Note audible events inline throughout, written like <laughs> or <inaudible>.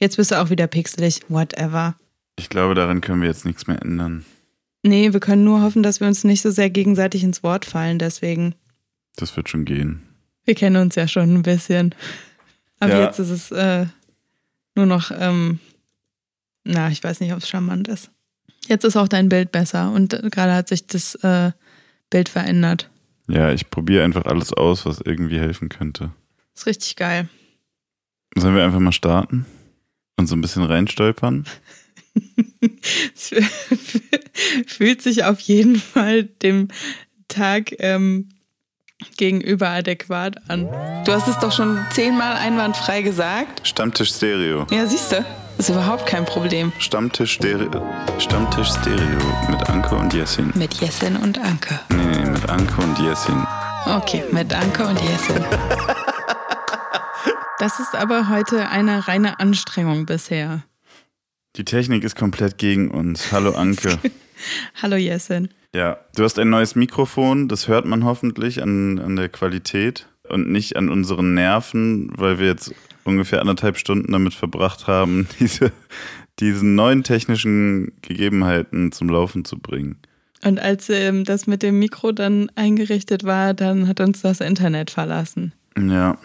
Jetzt bist du auch wieder pixelig, whatever. Ich glaube, daran können wir jetzt nichts mehr ändern. Nee, wir können nur hoffen, dass wir uns nicht so sehr gegenseitig ins Wort fallen, deswegen. Das wird schon gehen. Wir kennen uns ja schon ein bisschen. Aber Ja. jetzt ist es äh, nur noch, ähm, na, ich weiß nicht, ob es charmant ist. Jetzt ist auch dein Bild besser und gerade hat sich das äh, Bild verändert. Ja, ich probiere einfach alles aus, was irgendwie helfen könnte. Ist richtig geil. Sollen wir einfach mal starten? Und so ein bisschen reinstolpern? <laughs> Es <laughs> fühlt sich auf jeden Fall dem Tag ähm, gegenüber adäquat an. Du hast es doch schon zehnmal einwandfrei gesagt. Stammtisch Stereo. Ja, siehst du, ist überhaupt kein Problem. Stammtisch Stereo. Stammtisch Stereo mit Anke und Jessin. Mit Jessin und Anke. Nee, nee, mit Anke und Jessin. Okay, mit Anke und Jessin. <laughs> Das ist aber heute eine reine Anstrengung bisher. Die Technik ist komplett gegen uns. Hallo Anke. <laughs> Hallo Jessin. Ja, du hast ein neues Mikrofon, das hört man hoffentlich an, an der Qualität und nicht an unseren Nerven, weil wir jetzt ungefähr anderthalb Stunden damit verbracht haben, <laughs> diese, diesen neuen technischen Gegebenheiten zum Laufen zu bringen. Und als ähm, das mit dem Mikro dann eingerichtet war, dann hat uns das Internet verlassen. Ja,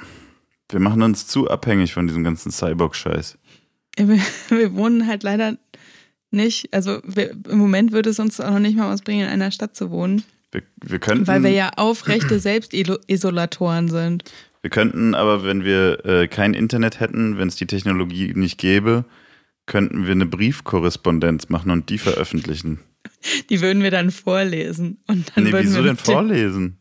wir machen uns zu abhängig von diesem ganzen Cyborg-Scheiß. Wir, <laughs> wir wohnen halt leider nicht, also wir, im Moment würde es uns auch noch nicht mal was bringen, in einer Stadt zu wohnen, Wir, wir, könnten, weil wir ja aufrechte Selbstisolatoren sind. wir könnten aber, wenn wir äh, kein Internet hätten, wenn es die Technologie nicht gäbe, könnten wir eine Briefkorrespondenz machen und die veröffentlichen. Die würden wir dann vorlesen. Und dann Nee, würden wieso wir denn vorlesen?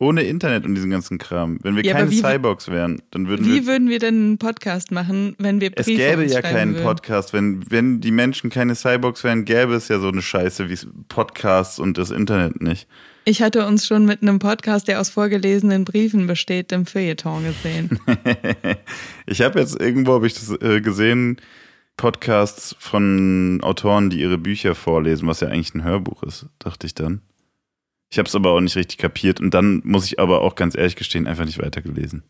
Ohne Internet und diesen ganzen Kram. Wenn wir Ja, keine wie- Cyborgs wären, dann würden Wie wir. würden wir denn einen Podcast machen, wenn wir Es Briefe gäbe uns ja keinen würden? Podcast. Wenn, wenn die Menschen keine Cyborgs wären, gäbe es ja so eine Scheiße wie Podcasts und das Internet nicht. Ich hatte uns schon mit einem Podcast, der aus vorgelesenen Briefen besteht, im Feuilleton gesehen. <laughs> ich habe jetzt irgendwo habe ich das äh, gesehen, Podcasts von Autoren, die ihre Bücher vorlesen, was ja eigentlich ein Hörbuch ist, dachte ich dann. Ich habe es aber auch nicht richtig kapiert und dann muss ich aber auch ganz ehrlich gestehen, einfach nicht weitergelesen.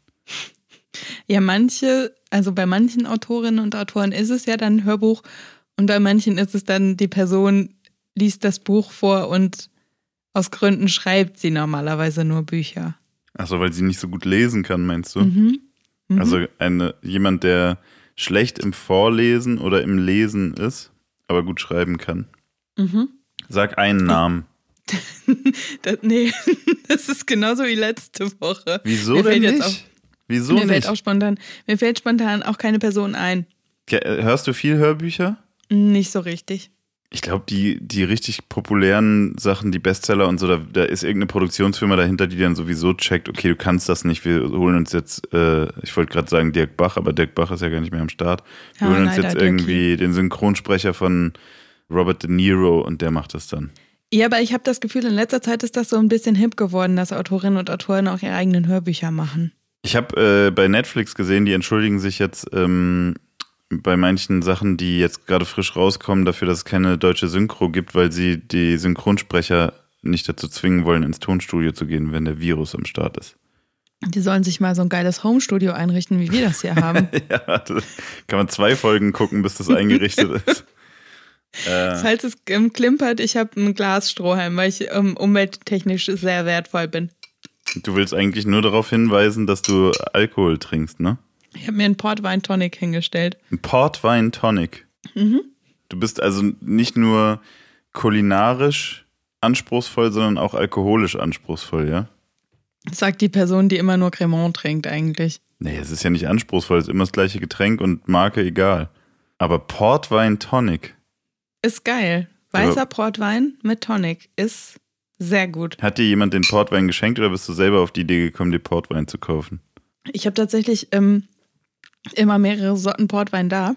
Ja, manche, also bei manchen Autorinnen und Autoren ist es ja dann ein Hörbuch und bei manchen ist es dann, die Person liest das Buch vor und aus Gründen schreibt sie normalerweise nur Bücher. Achso, weil sie nicht so gut lesen kann, meinst du? Mhm. Mhm. Also eine, jemand, der schlecht im Vorlesen oder im Lesen ist, aber gut schreiben kann. Mhm. Sag einen Namen. <laughs> Das, nee, <laughs> das ist genauso wie letzte Woche. Wieso Mir denn fällt jetzt nicht? Wieso mir fällt nicht? auch spontan, mir fällt spontan auch keine Person ein. Ke- Hörst du viel Hörbücher? Nicht so richtig. Ich glaube, die, die richtig populären Sachen, die Bestseller und so, da, da ist irgendeine Produktionsfirma dahinter, die dann sowieso checkt, okay, du kannst das nicht, wir holen uns jetzt, äh, ich wollte gerade sagen Dirk Bach, aber Dirk Bach ist ja gar nicht mehr am Start. Wir Ja, holen uns leider, jetzt irgendwie den Synchronsprecher von Robert De Niro und der macht das dann. Ja, aber ich habe das Gefühl, in letzter Zeit ist das so ein bisschen hip geworden, dass Autorinnen und Autoren auch ihre eigenen Hörbücher machen. Ich habe äh, bei Netflix gesehen, die entschuldigen sich jetzt ähm, bei manchen Sachen, die jetzt gerade frisch rauskommen, dafür, dass es keine deutsche Synchro gibt, weil sie die Synchronsprecher nicht dazu zwingen wollen, ins Tonstudio zu gehen, wenn der Virus am Start ist. Die sollen sich mal so ein geiles Homestudio einrichten, wie wir das hier haben. <laughs> ja, das kann man zwei Folgen gucken, bis das eingerichtet <laughs> ist. Äh, Falls es ähm, klimpert, ich habe einen Glasstrohhalm, weil ich ähm, umwelttechnisch sehr wertvoll bin. du willst eigentlich nur darauf hinweisen, dass du Alkohol trinkst, ne? Ich habe mir einen Portwein Tonic hingestellt. Ein Portwein Tonic. Mhm. Du bist also nicht nur kulinarisch anspruchsvoll, sondern auch alkoholisch anspruchsvoll, ja? Sagt die Person, die immer nur Cremant trinkt eigentlich. Nee, es ist ja nicht anspruchsvoll, es ist immer das gleiche Getränk und Marke egal. Aber Portwein Tonic. Ist geil. Weißer Aber- Portwein mit Tonic ist sehr gut. Hat dir jemand den Portwein geschenkt oder bist du selber auf die Idee gekommen, dir Portwein zu kaufen? Ich habe tatsächlich ähm, immer mehrere Sorten Portwein da.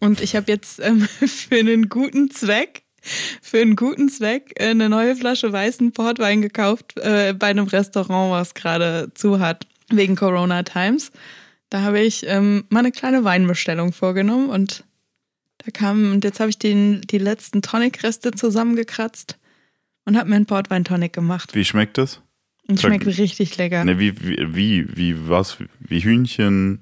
Und ich habe jetzt ähm, <laughs> für einen guten Zweck, für einen guten Zweck äh, eine neue Flasche weißen Portwein gekauft äh, bei einem Restaurant, was gerade zu hat, wegen Corona Times. Da habe ich ähm, mal eine kleine Weinbestellung vorgenommen und da kam, und jetzt habe ich den, die letzten Tonic-Reste zusammengekratzt und habe mir einen Portwein-Tonic gemacht. Wie schmeckt das? Und Sag- schmeckt richtig lecker. Ne, wie, wie, wie, wie was? Wie Hühnchen,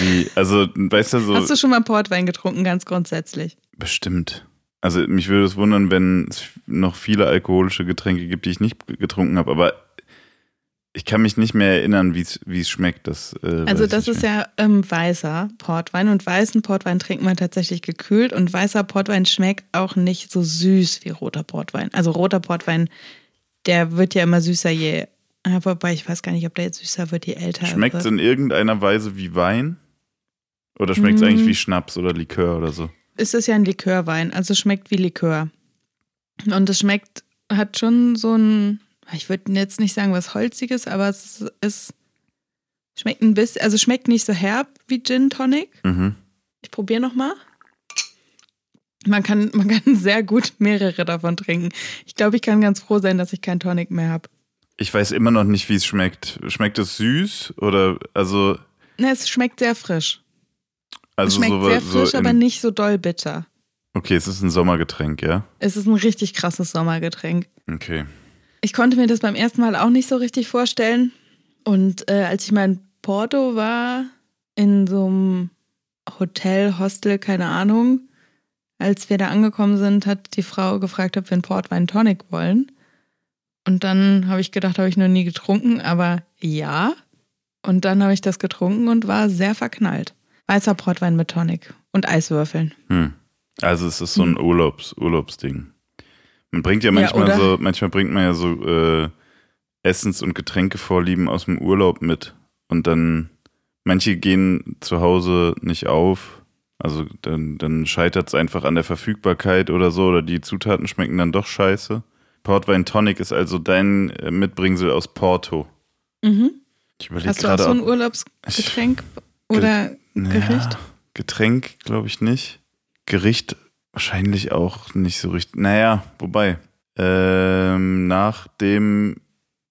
Wie, also, weißt du, so. Hast du schon mal Portwein getrunken, ganz grundsätzlich? Bestimmt. Also mich würde es wundern, wenn es noch viele alkoholische Getränke gibt, die ich nicht getrunken habe, aber ich kann mich nicht mehr erinnern, wie es schmeckt. Das, äh, also das ist ja ähm, weißer Portwein und weißen Portwein trinkt man tatsächlich gekühlt und weißer Portwein schmeckt auch nicht so süß wie roter Portwein. Also roter Portwein, der wird ja immer süßer, je, wobei ich weiß gar nicht, ob der jetzt süßer wird, je älter Schmeckt es in irgendeiner Weise wie Wein? Oder schmeckt es mm. eigentlich wie Schnaps oder Likör oder so? Es ist ja ein Likörwein, also schmeckt wie Likör. Und es schmeckt, hat schon so ein ich würde jetzt nicht sagen was Holziges, aber es, es schmeckt ein bisschen, also schmeckt nicht so herb wie Gin Tonic. Mhm. Ich probiere nochmal. Man kann, man kann <laughs> sehr gut mehrere davon trinken. Ich glaube, ich kann ganz froh sein, dass ich keinen Tonic mehr habe. Ich weiß immer noch nicht, wie es schmeckt. Schmeckt es süß oder also? Ne, es schmeckt sehr frisch. Also es schmeckt so, sehr frisch, so aber nicht so doll bitter. Okay, es ist ein Sommergetränk, ja? Es ist ein richtig krasses Sommergetränk. Okay. Ich konnte mir das beim ersten Mal auch nicht so richtig vorstellen. Und äh, als ich mal in Porto war, in so einem Hotel, Hostel, keine Ahnung, als wir da angekommen sind, hat die Frau gefragt, ob wir einen Portwein Tonic wollen. Und dann habe ich gedacht, habe ich noch nie getrunken, aber ja. Und dann habe ich das getrunken und war sehr verknallt. Weißer Portwein mit Tonic und Eiswürfeln. Hm. Also es ist so ein hm. Urlaubs, Urlaubsding. Man bringt ja manchmal ja, so, manchmal bringt man ja so äh, Essens- und Getränkevorlieben aus dem Urlaub mit. Und dann, manche gehen zu Hause nicht auf. Also dann, dann scheitert es einfach an der Verfügbarkeit oder so, oder die Zutaten schmecken dann doch scheiße. Portwein Tonic ist also dein äh, Mitbringsel aus Porto. Mhm. Ich Hast du auch so ein Urlaubsgetränk ich, oder Gericht? Ja, Getränk glaube ich nicht. Gericht Wahrscheinlich auch nicht so richtig. Naja, wobei. Ähm, nach dem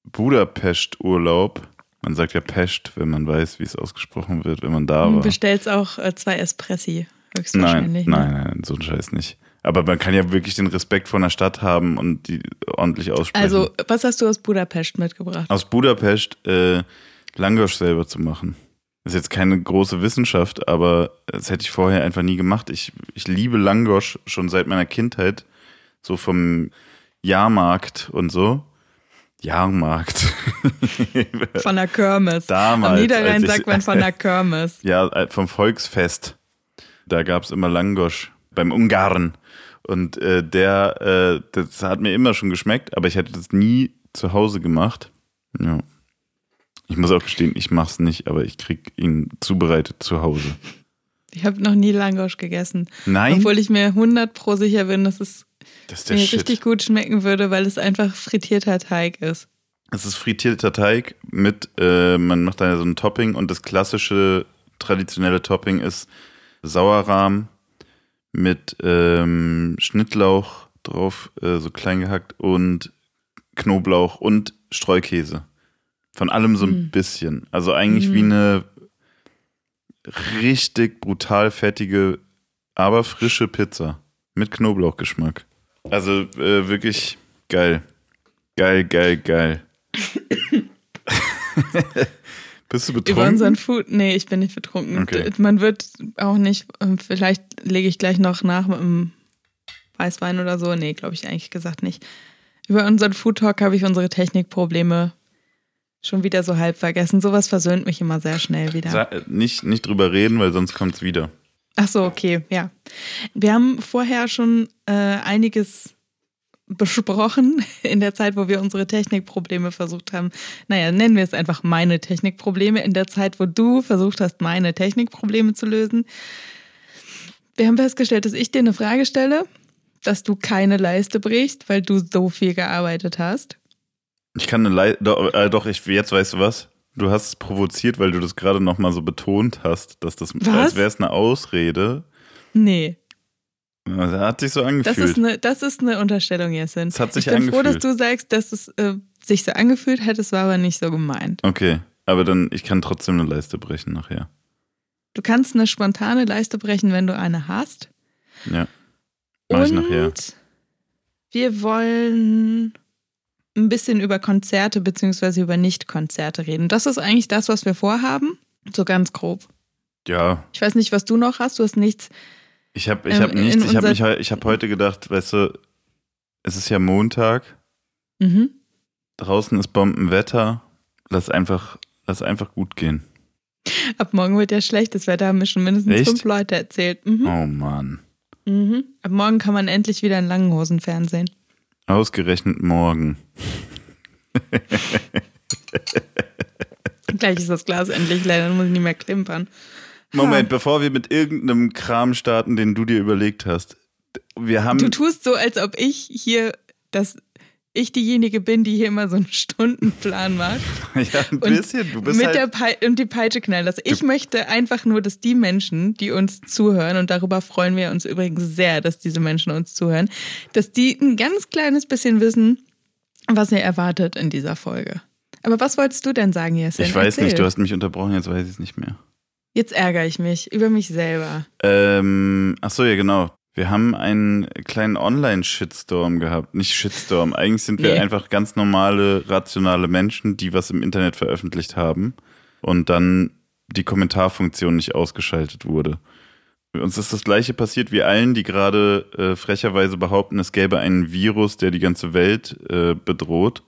Budapest-Urlaub, man sagt ja Pest, wenn man weiß, wie es ausgesprochen wird, wenn man da war. Du bestellst auch äh, zwei Espressi, höchstwahrscheinlich. Nein, ne? nein, nein, so ein Scheiß nicht. Aber man kann ja wirklich den Respekt vor einer Stadt haben und die ordentlich aussprechen. Also, was hast du aus Budapest mitgebracht? Aus Budapest äh, Langosch selber zu machen. Das ist jetzt keine große Wissenschaft, aber das hätte ich vorher einfach nie gemacht. Ich, ich liebe Langosch schon seit meiner Kindheit, so vom Jahrmarkt und so. Jahrmarkt. <laughs> Von der Kirmes. Damals. Am Niederrhein sagt man von der <laughs> Kirmes. Ja, äh, vom Volksfest. Da gab es immer Langosch beim Ungarn. Und äh, der, äh, das hat mir immer schon geschmeckt, aber ich hätte das nie zu Hause gemacht. Ja. Ich muss auch gestehen, ich mache es nicht, aber ich kriege ihn zubereitet zu Hause. Ich habe noch nie Langosch gegessen. Nein. Obwohl ich mir 100 pro sicher bin, dass es das mir Shit. richtig gut schmecken würde, weil es einfach frittierter Teig ist. Es ist frittierter Teig mit, äh, man macht da so ein Topping und das klassische traditionelle Topping ist Sauerrahm mit ähm, Schnittlauch drauf, äh, so klein gehackt und Knoblauch und Streukäse. Von allem so ein mhm. bisschen. Also eigentlich mhm. wie eine richtig brutal fettige, aber frische Pizza. Mit Knoblauchgeschmack. Also äh, wirklich geil. Geil, geil, geil. <laughs> Bist du betrunken? Über unseren Food. Nee, ich bin nicht betrunken. Okay. Man wird auch nicht, ähm, vielleicht lege ich gleich noch nach mit einem Weißwein oder so. Nee, glaube ich eigentlich gesagt nicht. Über unseren Food Talk habe ich unsere Technikprobleme Schon wieder so halb vergessen. Sowas versöhnt mich immer sehr schnell wieder. Sa nicht, nicht drüber reden, weil sonst kommt es wieder. Ach so, okay, ja. Wir haben vorher schon äh, einiges besprochen <laughs> in der Zeit, wo wir unsere Technikprobleme versucht haben. Naja, nennen wir es einfach meine Technikprobleme in der Zeit, wo du versucht hast, meine Technikprobleme zu lösen. Wir haben festgestellt, dass ich dir eine Frage stelle, dass du keine Leiste brichst, weil du so viel gearbeitet hast. Ich kann eine Le doch, äh, doch, ich, jetzt weißt du was? Du hast es provoziert, weil du das gerade nochmal so betont hast, dass das, was? als wäre es eine Ausrede. Nee. Das hat sich so angefühlt. Das ist eine, das ist eine Unterstellung, Jessin. Es hat sich ich bin angefühlt. froh, dass du sagst, dass es äh, sich so angefühlt hat, es war aber nicht so gemeint. Okay, aber dann, ich kann trotzdem eine Leiste brechen nachher. Du kannst eine spontane Leiste brechen, wenn du eine hast. Ja. Mach ich nachher. Wir wollen ein bisschen über Konzerte bzw. über Nicht-Konzerte reden. Das ist eigentlich das, was wir vorhaben. So ganz grob. Ja. Ich weiß nicht, was du noch hast. Du hast nichts. Ich habe ich hab Ähm, in nichts. Ich habe unser- mich, ich hab heute gedacht, weißt du, es ist ja Montag, Mhm. draußen ist Bombenwetter. Lass einfach, lass einfach gut gehen. Ab morgen wird ja schlechtes Wetter, haben mir schon mindestens Echt? fünf Leute erzählt. Mhm. Oh Mann. Mhm. Ab morgen kann man endlich wieder in langen Hosen fernsehen. Ausgerechnet morgen. <laughs> Gleich ist das Glas endlich leer, dann muss ich nicht mehr klimpern. Moment, bevor wir mit irgendeinem Kram starten, den du dir überlegt hast. Wir haben. Du tust so, als ob ich hier, dass ich diejenige bin, die hier immer so einen Stundenplan macht. <laughs> ja, ein Und bisschen. Du bist mit halt, der Pei und die Peitsche knallen lassen. Ich möchte einfach nur, dass die Menschen, die uns zuhören, und darüber freuen wir uns übrigens sehr, dass diese Menschen uns zuhören, dass die ein ganz kleines bisschen wissen, was ihr erwartet in dieser Folge. Aber was wolltest du denn sagen, Jessin? ich weiß Erzähl. nicht, du hast mich unterbrochen, jetzt weiß ich es nicht mehr. Jetzt ärgere ich mich über mich selber. Ähm, ach so, ja, genau. Wir haben einen kleinen Online-Shitstorm gehabt. Nicht Shitstorm. Eigentlich sind wir Nee. einfach ganz normale, rationale Menschen, die was im Internet veröffentlicht haben und dann die Kommentarfunktion nicht ausgeschaltet wurde. Uns ist das gleiche passiert wie allen, die gerade äh, frecherweise behaupten, es gäbe einen Virus, der die ganze Welt äh, bedroht.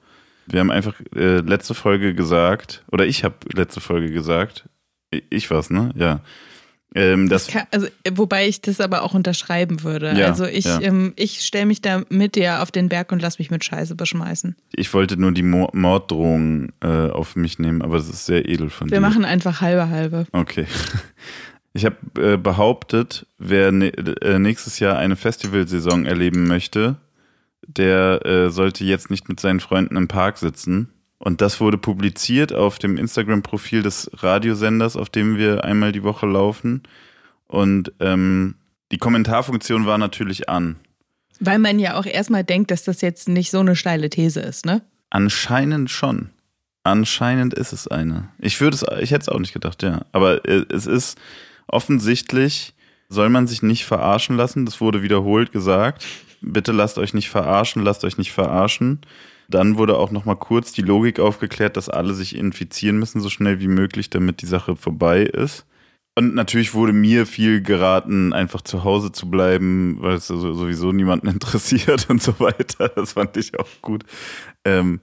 Wir haben einfach äh, letzte Folge gesagt, oder ich habe letzte Folge gesagt, ich, ich war's, ne? Ja. Ähm, das, kann, also, wobei ich das aber auch unterschreiben würde. Ja, also ich, ja. ähm, ich stelle mich da mit dir auf den Berg und lass mich mit Scheiße beschmeißen. Ich wollte nur die Mo Morddrohung äh, auf mich nehmen, aber das ist sehr edel von Wir dir. machen einfach halbe halbe. Okay. <laughs> Ich habe äh, behauptet, wer ne äh, nächstes Jahr eine Festivalsaison erleben möchte, der äh, sollte jetzt nicht mit seinen Freunden im Park sitzen. Und das wurde publiziert auf dem Instagram-Profil des Radiosenders, auf dem wir einmal die Woche laufen. Und ähm, die Kommentarfunktion war natürlich an. Weil man ja auch erstmal denkt, dass das jetzt nicht so eine steile These ist, ne? Anscheinend schon. Anscheinend ist es eine. Ich würde es, ich hätte es auch nicht gedacht, ja. Aber äh, es ist offensichtlich, soll man sich nicht verarschen lassen. Das wurde wiederholt gesagt. Bitte lasst euch nicht verarschen, lasst euch nicht verarschen. Dann wurde auch noch mal kurz die Logik aufgeklärt, dass alle sich infizieren müssen, so schnell wie möglich, damit die Sache vorbei ist. Und natürlich wurde mir viel geraten, einfach zu Hause zu bleiben, weil es so- sowieso niemanden <laughs> interessiert und so weiter. Das fand ich auch gut. Ähm,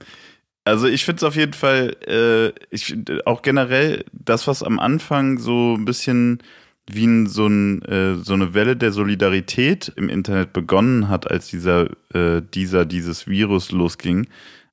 also ich finde es auf jeden Fall, äh, ich find auch generell das, was am Anfang so ein bisschen wie so, ein, äh, so eine Welle der Solidarität im Internet begonnen hat, als dieser, äh, dieser, dieses Virus losging,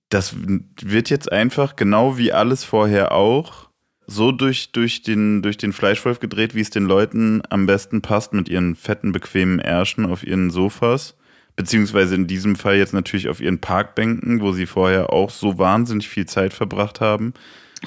das wird jetzt einfach genau wie alles vorher auch so durch, durch, den, durch den Fleischwolf gedreht, wie es den Leuten am besten passt, mit ihren fetten, bequemen Ärschen auf ihren Sofas. Beziehungsweise in diesem Fall jetzt natürlich auf ihren Parkbänken, wo sie vorher auch so wahnsinnig viel Zeit verbracht haben.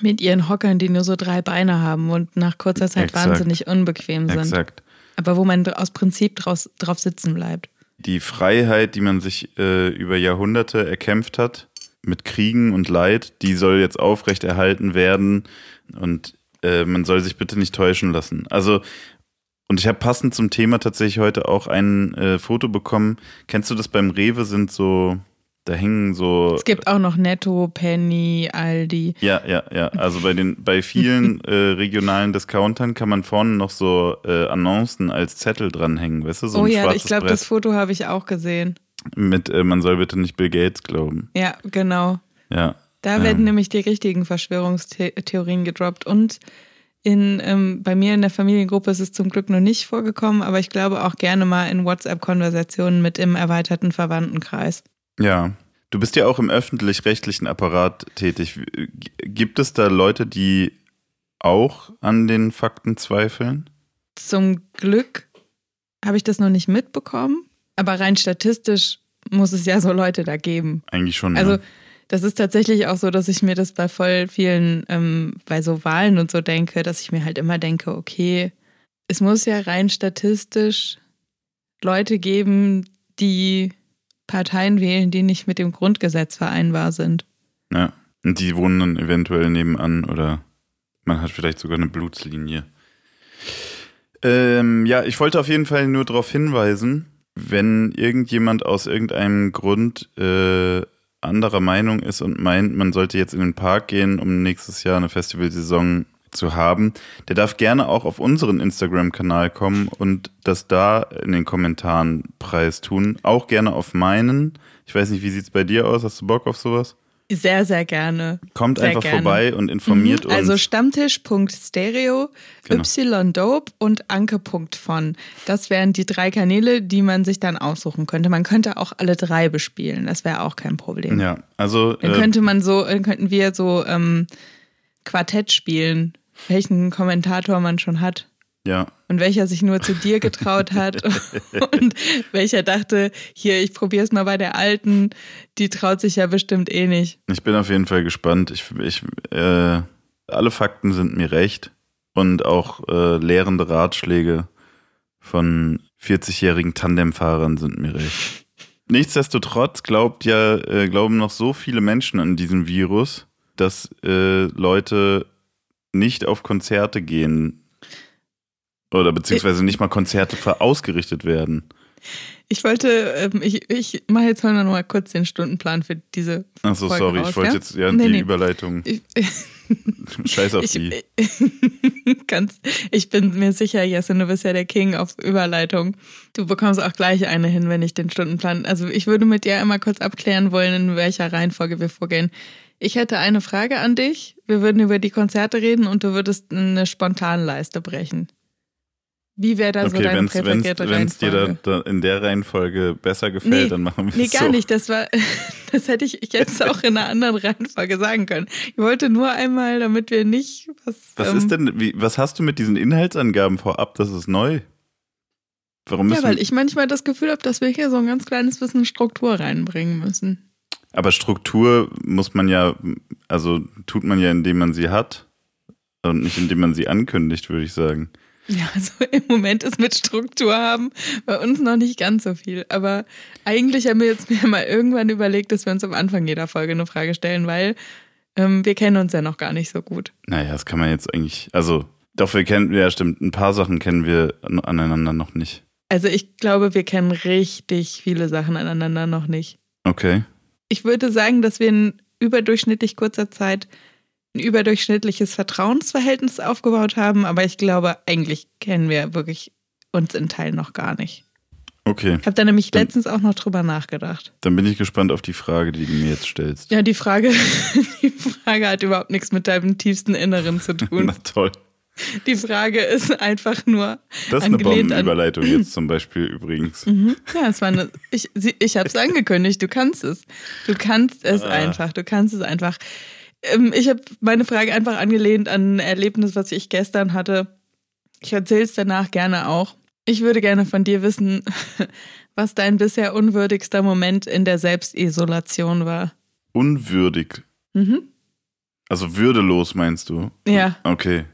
Mit ihren Hockern, die nur so drei Beine haben und nach kurzer Zeit Exakt. wahnsinnig unbequem sind. Exakt. Aber wo man aus Prinzip draus, drauf sitzen bleibt. Die Freiheit, die man sich äh, über Jahrhunderte erkämpft hat, mit Kriegen und Leid, die soll jetzt aufrechterhalten werden und äh, man soll sich bitte nicht täuschen lassen. Also, und ich habe passend zum Thema tatsächlich heute auch ein äh, Foto bekommen. Kennst du das beim Rewe sind so, da hängen so. Es gibt auch noch Netto, Penny, Aldi. Ja, ja, ja. Also bei den, bei vielen <laughs> äh, regionalen Discountern kann man vorne noch so äh, Annoncen als Zettel dranhängen, weißt du? So oh ja, ich glaube, das Foto habe ich auch gesehen. mit äh, man soll bitte nicht Bill Gates glauben. Ja, genau. Ja. Da Ähm. werden nämlich die richtigen Verschwörungstheorien gedroppt. Und in, ähm, bei mir in der Familiengruppe ist es zum Glück noch nicht vorgekommen, aber ich glaube auch gerne mal in WhatsApp-Konversationen mit im erweiterten Verwandtenkreis. Ja. Du bist ja auch im öffentlich-rechtlichen Apparat tätig. G- Gibt es da Leute, die auch an den Fakten zweifeln? Zum Glück habe ich das noch nicht mitbekommen, aber rein statistisch muss es ja so Leute da geben. Eigentlich schon. Also ja. das ist tatsächlich auch so, dass ich mir das bei voll vielen, ähm, bei so Wahlen und so denke, dass ich mir halt immer denke, okay, es muss ja rein statistisch Leute geben, die Parteien wählen, die nicht mit dem Grundgesetz vereinbar sind. ja. Und die wohnen dann eventuell nebenan oder man hat vielleicht sogar eine Blutslinie. Ähm, ja, ich wollte auf jeden Fall nur darauf hinweisen, wenn irgendjemand aus irgendeinem Grund äh, anderer Meinung ist und meint, man sollte jetzt in den Park gehen, um nächstes Jahr eine Festivalsaison zu haben, der darf gerne auch auf unseren Instagram-Kanal kommen und das da in den Kommentaren preistun. Auch gerne auf meinen. Ich weiß nicht, wie sieht es bei dir aus? Hast du Bock auf sowas? Sehr, sehr gerne. Kommt sehr einfach gerne. vorbei und informiert Mhm, Also uns. Stammtisch.stereo, Genau. ydope und anke.von. Das wären die drei Kanäle, die man sich dann aussuchen könnte. Man könnte auch alle drei bespielen. Das wäre auch kein Problem. Ja, also Dann äh, könnte man so, dann könnten wir so ähm, Quartett spielen, welchen Kommentator man schon hat. ja, Und welcher sich nur zu dir getraut hat <laughs> und welcher dachte, hier, ich probiere es mal bei der Alten, die traut sich ja bestimmt eh nicht. ich bin auf jeden Fall gespannt. Ich, ich, äh, alle Fakten sind mir recht und auch äh, lehrende Ratschläge von 40-jährigen Tandemfahrern sind mir recht. Nichtsdestotrotz glaubt ja, äh, glauben noch so viele Menschen an diesen Virus, dass äh, Leute nicht auf Konzerte gehen oder beziehungsweise nicht mal Konzerte ver- ausgerichtet werden. Ich wollte, ähm, ich, ich mache jetzt mal noch mal kurz den Stundenplan für diese Achso, Folge sorry, raus, ich wollte ja? jetzt ja Nee, die nee. Überleitung. Ich, <laughs> Scheiß auf ich, die. <laughs> ganz, ich bin mir sicher, Jesse, du bist ja der King auf Überleitung. Du bekommst auch gleich eine hin, wenn ich den Stundenplan. Also ich würde mit dir einmal kurz abklären wollen, in welcher Reihenfolge wir vorgehen. Ich hätte eine Frage an dich. Wir würden über die Konzerte reden und du würdest eine Spontanleiste brechen. Wie wäre da so Okay, deine wenn es präferierte dir da, Reihenfolge? da in der Reihenfolge besser gefällt, Nee, dann machen wir Nee, es gar so. nicht. Das war, <laughs> das hätte ich jetzt auch in einer anderen Reihenfolge sagen können. Ich wollte nur einmal, damit wir nicht was. Was ähm, ist denn, wie, was hast du mit diesen Inhaltsangaben vorab? Das ist neu. Warum Ja, müssen weil ich manchmal das Gefühl habe, dass wir hier so ein ganz kleines bisschen Struktur reinbringen müssen. Aber Struktur muss man ja, also tut man ja, indem man sie hat und nicht indem man sie ankündigt, würde ich sagen. Ja, also <laughs> im Moment ist mit Struktur haben bei uns noch nicht ganz so viel. Aber eigentlich haben wir jetzt mir mal irgendwann überlegt, dass wir uns am Anfang jeder Folge eine Frage stellen, weil ähm, wir kennen uns ja noch gar nicht so gut. Naja, das kann man jetzt eigentlich, also doch, wir kennen, ja stimmt, ein paar Sachen kennen wir an- aneinander noch nicht. Also ich glaube, wir kennen richtig viele Sachen aneinander noch nicht. Okay. Ich würde sagen, dass wir in überdurchschnittlich kurzer Zeit ein überdurchschnittliches Vertrauensverhältnis aufgebaut haben, aber ich glaube, eigentlich kennen wir wirklich uns in Teilen noch gar nicht. Okay. Ich habe da nämlich Dann- letztens auch noch drüber nachgedacht. Dann bin ich gespannt auf die Frage, die du mir jetzt stellst. Ja, die Frage, <laughs> die Frage hat überhaupt nichts mit deinem tiefsten Inneren zu tun. <laughs> Na toll. <laughs> Die Frage ist einfach nur Das ist eine. Bombenüberleitung jetzt zum Beispiel <laughs> übrigens. Mhm. Ja, es war eine. Ich, ich habe es angekündigt. Du kannst es. Du kannst es Ah. einfach. Du kannst es einfach. Ähm, Ich habe meine Frage einfach angelehnt an ein Erlebnis, was ich gestern hatte. Ich erzähle es danach gerne auch. Ich würde gerne von dir wissen, <laughs> was dein bisher unwürdigster Moment in der Selbstisolation war. Unwürdig. Mhm. Also würdelos meinst du? Ja. Okay.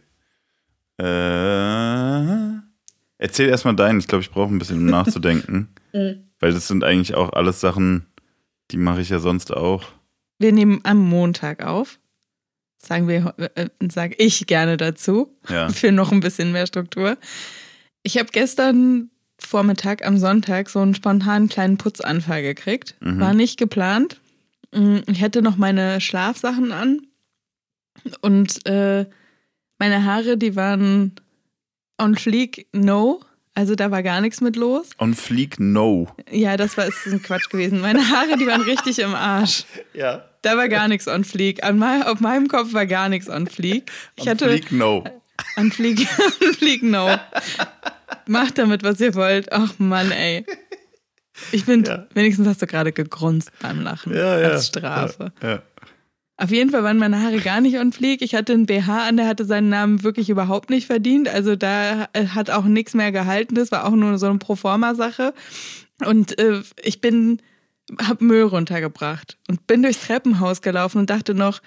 Äh, erzähl erstmal deinen. Ich glaube, ich brauche ein bisschen, um <laughs> nachzudenken. Weil das sind eigentlich auch alles Sachen, die mache ich ja sonst auch. Wir nehmen am Montag auf. Sagen wir, äh, sage ich gerne dazu. Ja. <laughs> für noch ein bisschen mehr Struktur. Ich habe gestern Vormittag am Sonntag so einen spontanen kleinen Putzanfall gekriegt. Mhm. War nicht geplant. Mm, Ich hatte noch meine Schlafsachen an und äh, meine Haare, die waren on fleek, no. Also da war gar nichts mit los. On Fleek, no. Ja, das war ist ein Quatsch gewesen. Meine Haare, die waren richtig im Arsch. Ja. Da war gar nichts on fleek. An mei- auf meinem Kopf war gar nichts on fleek. Ich On hatte Fleek, no. an Flieg, <laughs> an Flieg no. Macht damit, was ihr wollt. Ach Mann, ey. Ich finde, Ja. wenigstens hast du gerade gegrunzt beim Lachen. Ja, ja. Als Strafe. Ja, ja. Auf jeden Fall waren meine Haare gar nicht on fleek. Ich hatte einen BH an, der hatte seinen Namen wirklich überhaupt nicht verdient. Also da äh, hat auch nichts mehr gehalten. Das war auch nur so eine Proforma-Sache. Und äh, ich bin, hab Müll runtergebracht und bin durchs Treppenhaus gelaufen und dachte noch,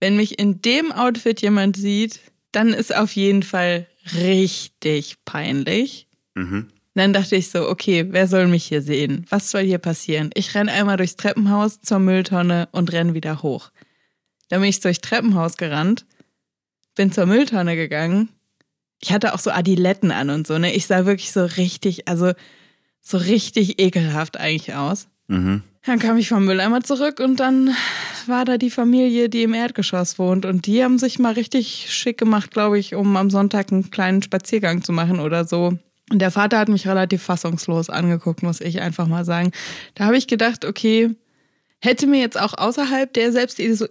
wenn mich in dem Outfit jemand sieht, dann ist auf jeden Fall richtig peinlich. Mhm. Dann dachte ich so, okay, wer soll mich hier sehen? Was soll hier passieren? Ich renn einmal durchs Treppenhaus zur Mülltonne und renn wieder hoch. Dann bin ich durchs Treppenhaus gerannt, bin zur Mülltonne gegangen. Ich hatte auch so Adiletten an und so, ne? Ich sah wirklich so richtig, also so richtig ekelhaft eigentlich aus. Mhm. Dann kam ich vom Mülleimer zurück und dann war da die Familie, die im Erdgeschoss wohnt. Und die haben sich mal richtig schick gemacht, glaube ich, um am Sonntag einen kleinen Spaziergang zu machen oder so. Und der Vater hat mich relativ fassungslos angeguckt, muss ich einfach mal sagen. Da habe ich gedacht, okay, hätte mir jetzt auch außerhalb der, Selbstiso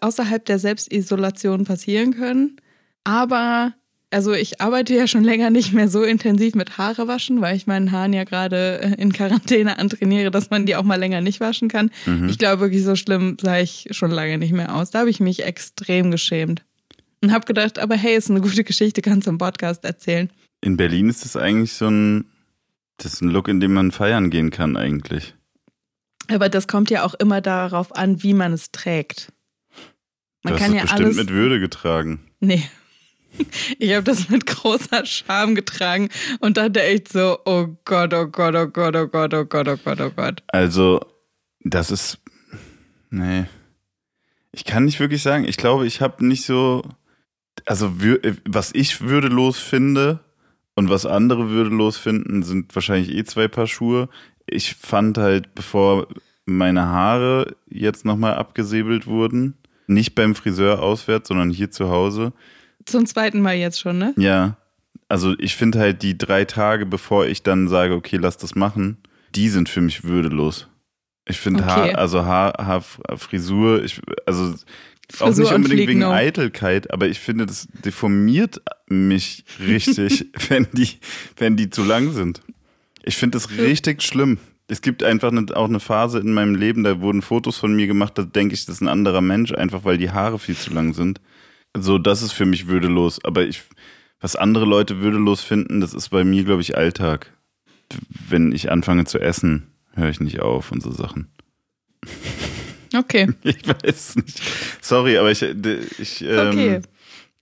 außerhalb der Selbstisolation passieren können. Aber also ich arbeite ja schon länger nicht mehr so intensiv mit Haare waschen, weil ich meinen Haaren ja gerade äh, in Quarantäne antrainiere, dass man die auch mal länger nicht waschen kann. Mhm. Ich glaube, wirklich so schlimm sah ich schon lange nicht mehr aus. Da habe ich mich extrem geschämt. Und habe gedacht, aber hey, ist eine gute Geschichte, kannst du im Podcast erzählen. In Berlin ist das eigentlich so ein, das ist ein Look, in dem man feiern gehen kann eigentlich. Aber das kommt ja auch immer darauf an, wie man es trägt. Man du kann hast ja das bestimmt alles. mit Würde getragen. Nee. <laughs> Ich habe das mit großer Scham getragen und dachte echt so, oh Gott, oh Gott, oh Gott, oh Gott, oh Gott, oh Gott, oh Gott. Also, das ist. Nee. Ich kann nicht wirklich sagen. Ich glaube, ich habe nicht so. Also, was ich würdelos finde und was andere würdelos finden, sind wahrscheinlich eh zwei Paar Schuhe. Ich fand halt, bevor meine Haare jetzt nochmal abgesäbelt wurden, nicht beim Friseur auswärts, sondern hier zu Hause, Zum zweiten Mal jetzt schon, ne? ja, also ich finde halt die drei Tage, bevor ich dann sage, okay, lass das machen, die sind für mich würdelos. Ich finde Okay. Haar, also Haar, Haar, Frisur, ich, also auch Frisur nicht und unbedingt wegen no. Eitelkeit, aber ich finde, das deformiert mich <laughs> richtig, wenn die, wenn die zu lang sind. Ich finde das richtig schlimm. Es gibt einfach eine, auch eine Phase in meinem Leben, da wurden Fotos von mir gemacht, da denke ich, das ist ein anderer Mensch, einfach weil die Haare viel zu lang sind. So, das ist für mich würdelos. Aber ich, was andere Leute würdelos finden, das ist bei mir, glaube ich, Alltag. Wenn ich anfange zu essen, höre ich nicht auf und so Sachen. Okay. <laughs> Ich weiß nicht. Sorry, aber ich, ich, ähm, Okay.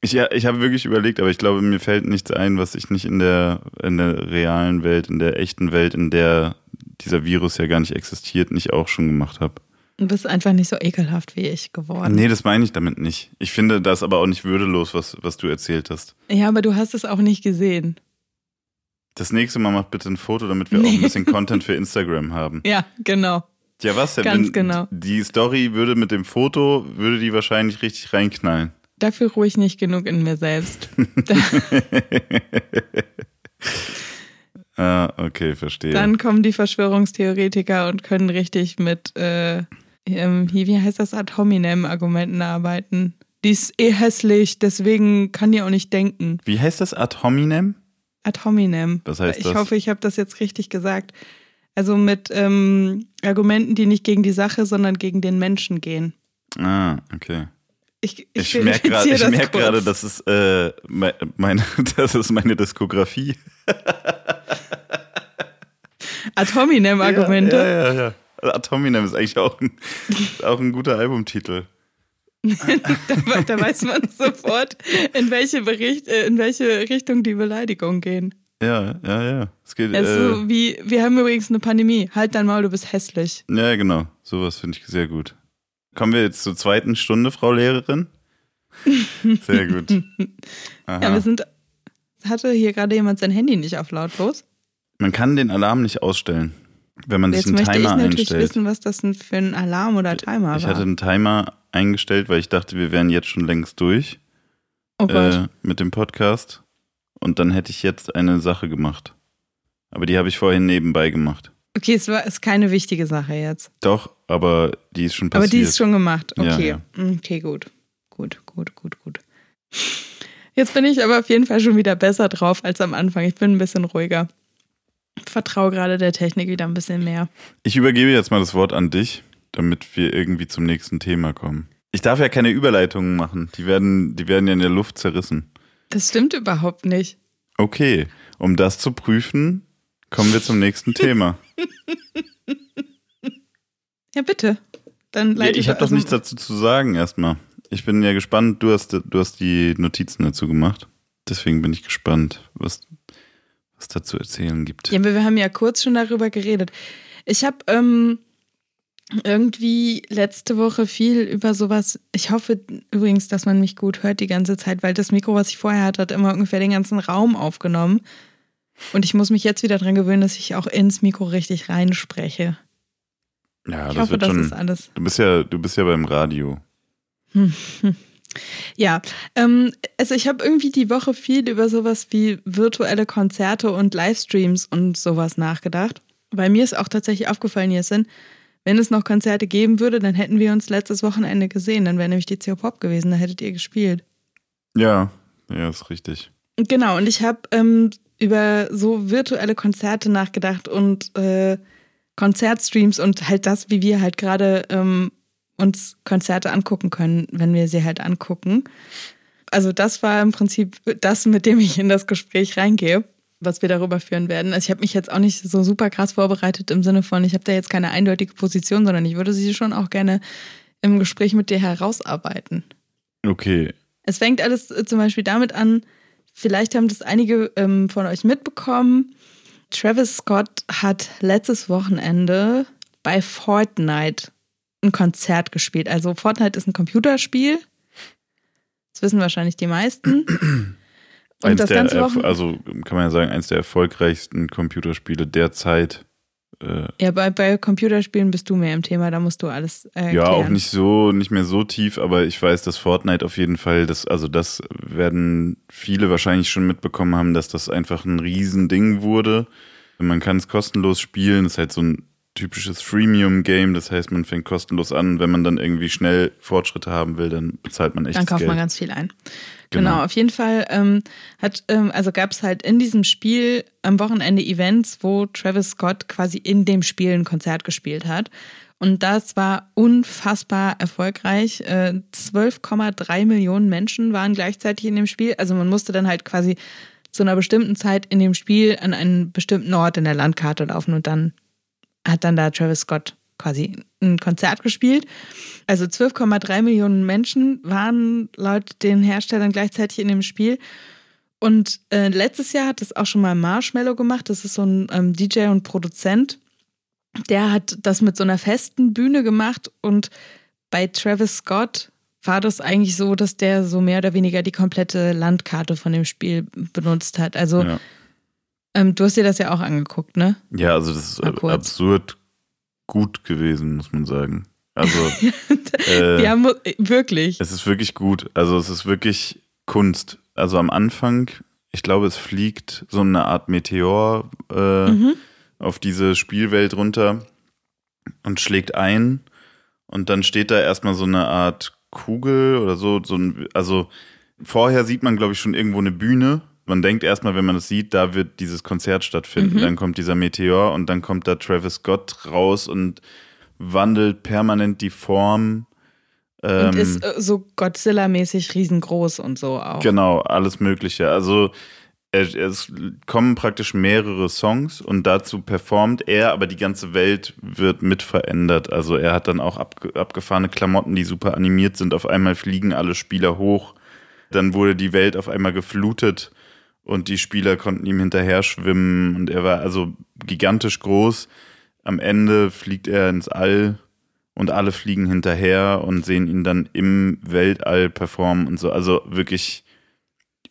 Ich, ja, ich habe wirklich überlegt, aber ich glaube, mir fällt nichts ein, was ich nicht in der, in der realen Welt, in der echten Welt, in der dieser Virus ja gar nicht existiert, nicht auch schon gemacht habe. Du bist einfach nicht so ekelhaft wie ich geworden. Nee, das meine ich damit nicht. Ich finde das aber auch nicht würdelos, was, was du erzählt hast. Ja, aber du hast es auch nicht gesehen. Das nächste Mal mach bitte ein Foto, damit wir auch ein bisschen Content für <laughs> Instagram haben. Ja, genau. Ja, was denn? Ganz Wenn genau. Die Story würde mit dem Foto, würde die wahrscheinlich richtig reinknallen. Dafür ruhe ich nicht genug in mir selbst. <laughs> Ah, okay, verstehe. Dann kommen die Verschwörungstheoretiker und können richtig mit, äh, wie heißt das, Ad hominem-Argumenten arbeiten. Die ist eh hässlich, deswegen kann die auch nicht denken. Wie heißt das? Ad hominem? Ad hominem. Was heißt ich das? hoffe, ich habe das jetzt richtig gesagt. Also mit ähm, Argumenten, die nicht gegen die Sache, sondern gegen den Menschen gehen. Ah, okay. Ich, Ich, ich, merke gerade, ich das merk gerade, das ist äh, me- meine, <laughs> das ist meine Diskografie. <laughs> Ad hominem-Argumente. Ja, ja, ja. ja. Ad hominem ist eigentlich auch ein, <laughs> auch ein guter Albumtitel. Da, da weiß man sofort, in welche, Bericht, äh, in welche Richtung die Beleidigungen gehen. Ja, ja, ja. Es geht, ist äh, wie, wir haben übrigens eine Pandemie. Halt dein Maul, du bist hässlich. ja, genau. Sowas finde ich sehr gut. Kommen wir jetzt zur zweiten Stunde, Frau Lehrerin? Sehr gut. Aha. <laughs> Ja, wir sind. Hatte hier gerade jemand sein Handy nicht auf lautlos? Man kann den Alarm nicht ausstellen, wenn man Jetzt sich einen möchte ich Timer natürlich einstellt. wissen, was das denn für ein Alarm oder Timer Ich war. hatte einen Timer eingestellt, weil ich dachte, wir wären jetzt schon längst durch oh äh, mit dem Podcast. Und dann hätte ich jetzt eine Sache gemacht. Aber die habe ich vorhin nebenbei gemacht. Okay, es war ist keine wichtige Sache jetzt. Doch, aber die ist schon Aber passiert. die ist schon gemacht. Ja, Okay. ja. Okay, gut. Gut, gut, gut, gut. Jetzt bin ich aber auf jeden Fall schon wieder besser drauf als am Anfang. Ich bin ein bisschen ruhiger. Vertraue gerade der Technik wieder ein bisschen mehr. Ich übergebe jetzt mal das Wort an dich, damit wir irgendwie zum nächsten Thema kommen. Ich darf ja keine Überleitungen machen. Die werden, die werden ja in der Luft zerrissen. Das stimmt überhaupt nicht. Okay, um das zu prüfen, kommen wir zum nächsten Thema. <laughs> Ja, bitte. Dann Ja, leite ich habe doch nichts dazu zu sagen erstmal. Ich bin ja gespannt, du hast, du hast die Notizen dazu gemacht. Deswegen bin ich gespannt, was, was da zu erzählen gibt. Ja, aber wir haben ja kurz schon darüber geredet. Ich habe ähm, irgendwie letzte Woche viel über sowas. Ich hoffe übrigens, dass man mich gut hört die ganze Zeit, weil das Mikro, was ich vorher hatte, hat immer ungefähr den ganzen Raum aufgenommen. Und ich muss mich jetzt wieder dran gewöhnen, dass ich auch ins Mikro richtig reinspreche. Ja, Ich das hoffe, wird das schon. ist alles. Du bist ja, du bist ja beim Radio. <laughs> Ja, ähm, also ich habe irgendwie die Woche viel über sowas wie virtuelle Konzerte und Livestreams und sowas nachgedacht. Bei mir ist auch tatsächlich aufgefallen, Jessin, wenn es noch Konzerte geben würde, dann hätten wir uns letztes Wochenende gesehen. Dann wäre nämlich die CO Pop gewesen, da hättet ihr gespielt. Ja, ja, ist richtig. Genau, und ich habe ähm, über so virtuelle Konzerte nachgedacht und äh, Konzertstreams und halt das, wie wir halt gerade ähm, uns Konzerte angucken können, wenn wir sie halt angucken. Also das war im Prinzip das, mit dem ich in das Gespräch reingehe, was wir darüber führen werden. Also ich habe mich jetzt auch nicht so super krass vorbereitet im Sinne von, ich habe da jetzt keine eindeutige Position, sondern ich würde sie schon auch gerne im Gespräch mit dir herausarbeiten. Okay. Es fängt alles äh, zum Beispiel damit an, vielleicht haben das einige ähm, von euch mitbekommen. Travis Scott hat letztes Wochenende bei Fortnite ein Konzert gespielt. Also Fortnite ist ein Computerspiel. Das wissen wahrscheinlich die meisten. Und Eins das der, ganze Wochenende. also kann man ja sagen, eins der erfolgreichsten Computerspiele der Zeit. Äh, Ja, bei, bei Computerspielen bist du mehr im Thema, da musst du alles äh, ja, auch nicht so, nicht mehr so tief, aber ich weiß, dass Fortnite auf jeden Fall, das, also das werden viele wahrscheinlich schon mitbekommen haben, dass das einfach ein Riesending wurde. Man kann es kostenlos spielen, das ist halt so ein typisches Freemium-Game, das heißt, man fängt kostenlos an, wenn man dann irgendwie schnell Fortschritte haben will, dann bezahlt man echt Dann kauft Geld. man ganz viel ein. Genau. Genau, auf jeden Fall ähm, hat, ähm, also gab es halt in diesem Spiel am Wochenende Events, wo Travis Scott quasi in dem Spiel ein Konzert gespielt hat. Und das war unfassbar erfolgreich. Äh, 12,3 Millionen Menschen waren gleichzeitig in dem Spiel. Also man musste dann halt quasi zu einer bestimmten Zeit in dem Spiel an einen bestimmten Ort in der Landkarte laufen und dann hat dann da Travis Scott quasi ein Konzert gespielt. Also 12,3 Millionen Menschen waren laut den Herstellern gleichzeitig in dem Spiel. Und äh, letztes Jahr hat das auch schon mal Marshmallow gemacht. Das ist so ein ähm, DJ und Produzent. Der hat das mit so einer festen Bühne gemacht. Und bei Travis Scott war das eigentlich so, dass der so mehr oder weniger die komplette Landkarte von dem Spiel benutzt hat. Also Ja. ähm, du hast dir das ja auch angeguckt, ne? Ja, also das ist absurd gut gewesen, muss man sagen. Also <laughs> äh, ja, wirklich. es ist wirklich gut. Also es ist wirklich Kunst. Also am Anfang, ich glaube, es fliegt so eine Art Meteor äh, Mhm. auf diese Spielwelt runter und schlägt ein. Und dann steht da erstmal so eine Art Kugel oder so. so ein, also vorher sieht man, glaube ich, schon irgendwo eine Bühne. Man denkt erstmal, wenn man das sieht, da wird dieses Konzert stattfinden. Mhm. Dann kommt dieser Meteor und dann kommt da Travis Scott raus und wandelt permanent die Form. Und Ähm, ist äh, so Godzilla-mäßig riesengroß und so auch. Genau, alles Mögliche. Also es, kommen praktisch mehrere Songs und dazu performt er, aber die ganze Welt wird mit verändert. Also er hat dann auch abge abgefahrene Klamotten, die super animiert sind. Auf einmal fliegen alle Spieler hoch. Dann wurde die Welt auf einmal geflutet und die Spieler konnten ihm hinterher schwimmen und er war also gigantisch groß. Am Ende fliegt er ins All und alle fliegen hinterher und sehen ihn dann im Weltall performen und so. Also wirklich,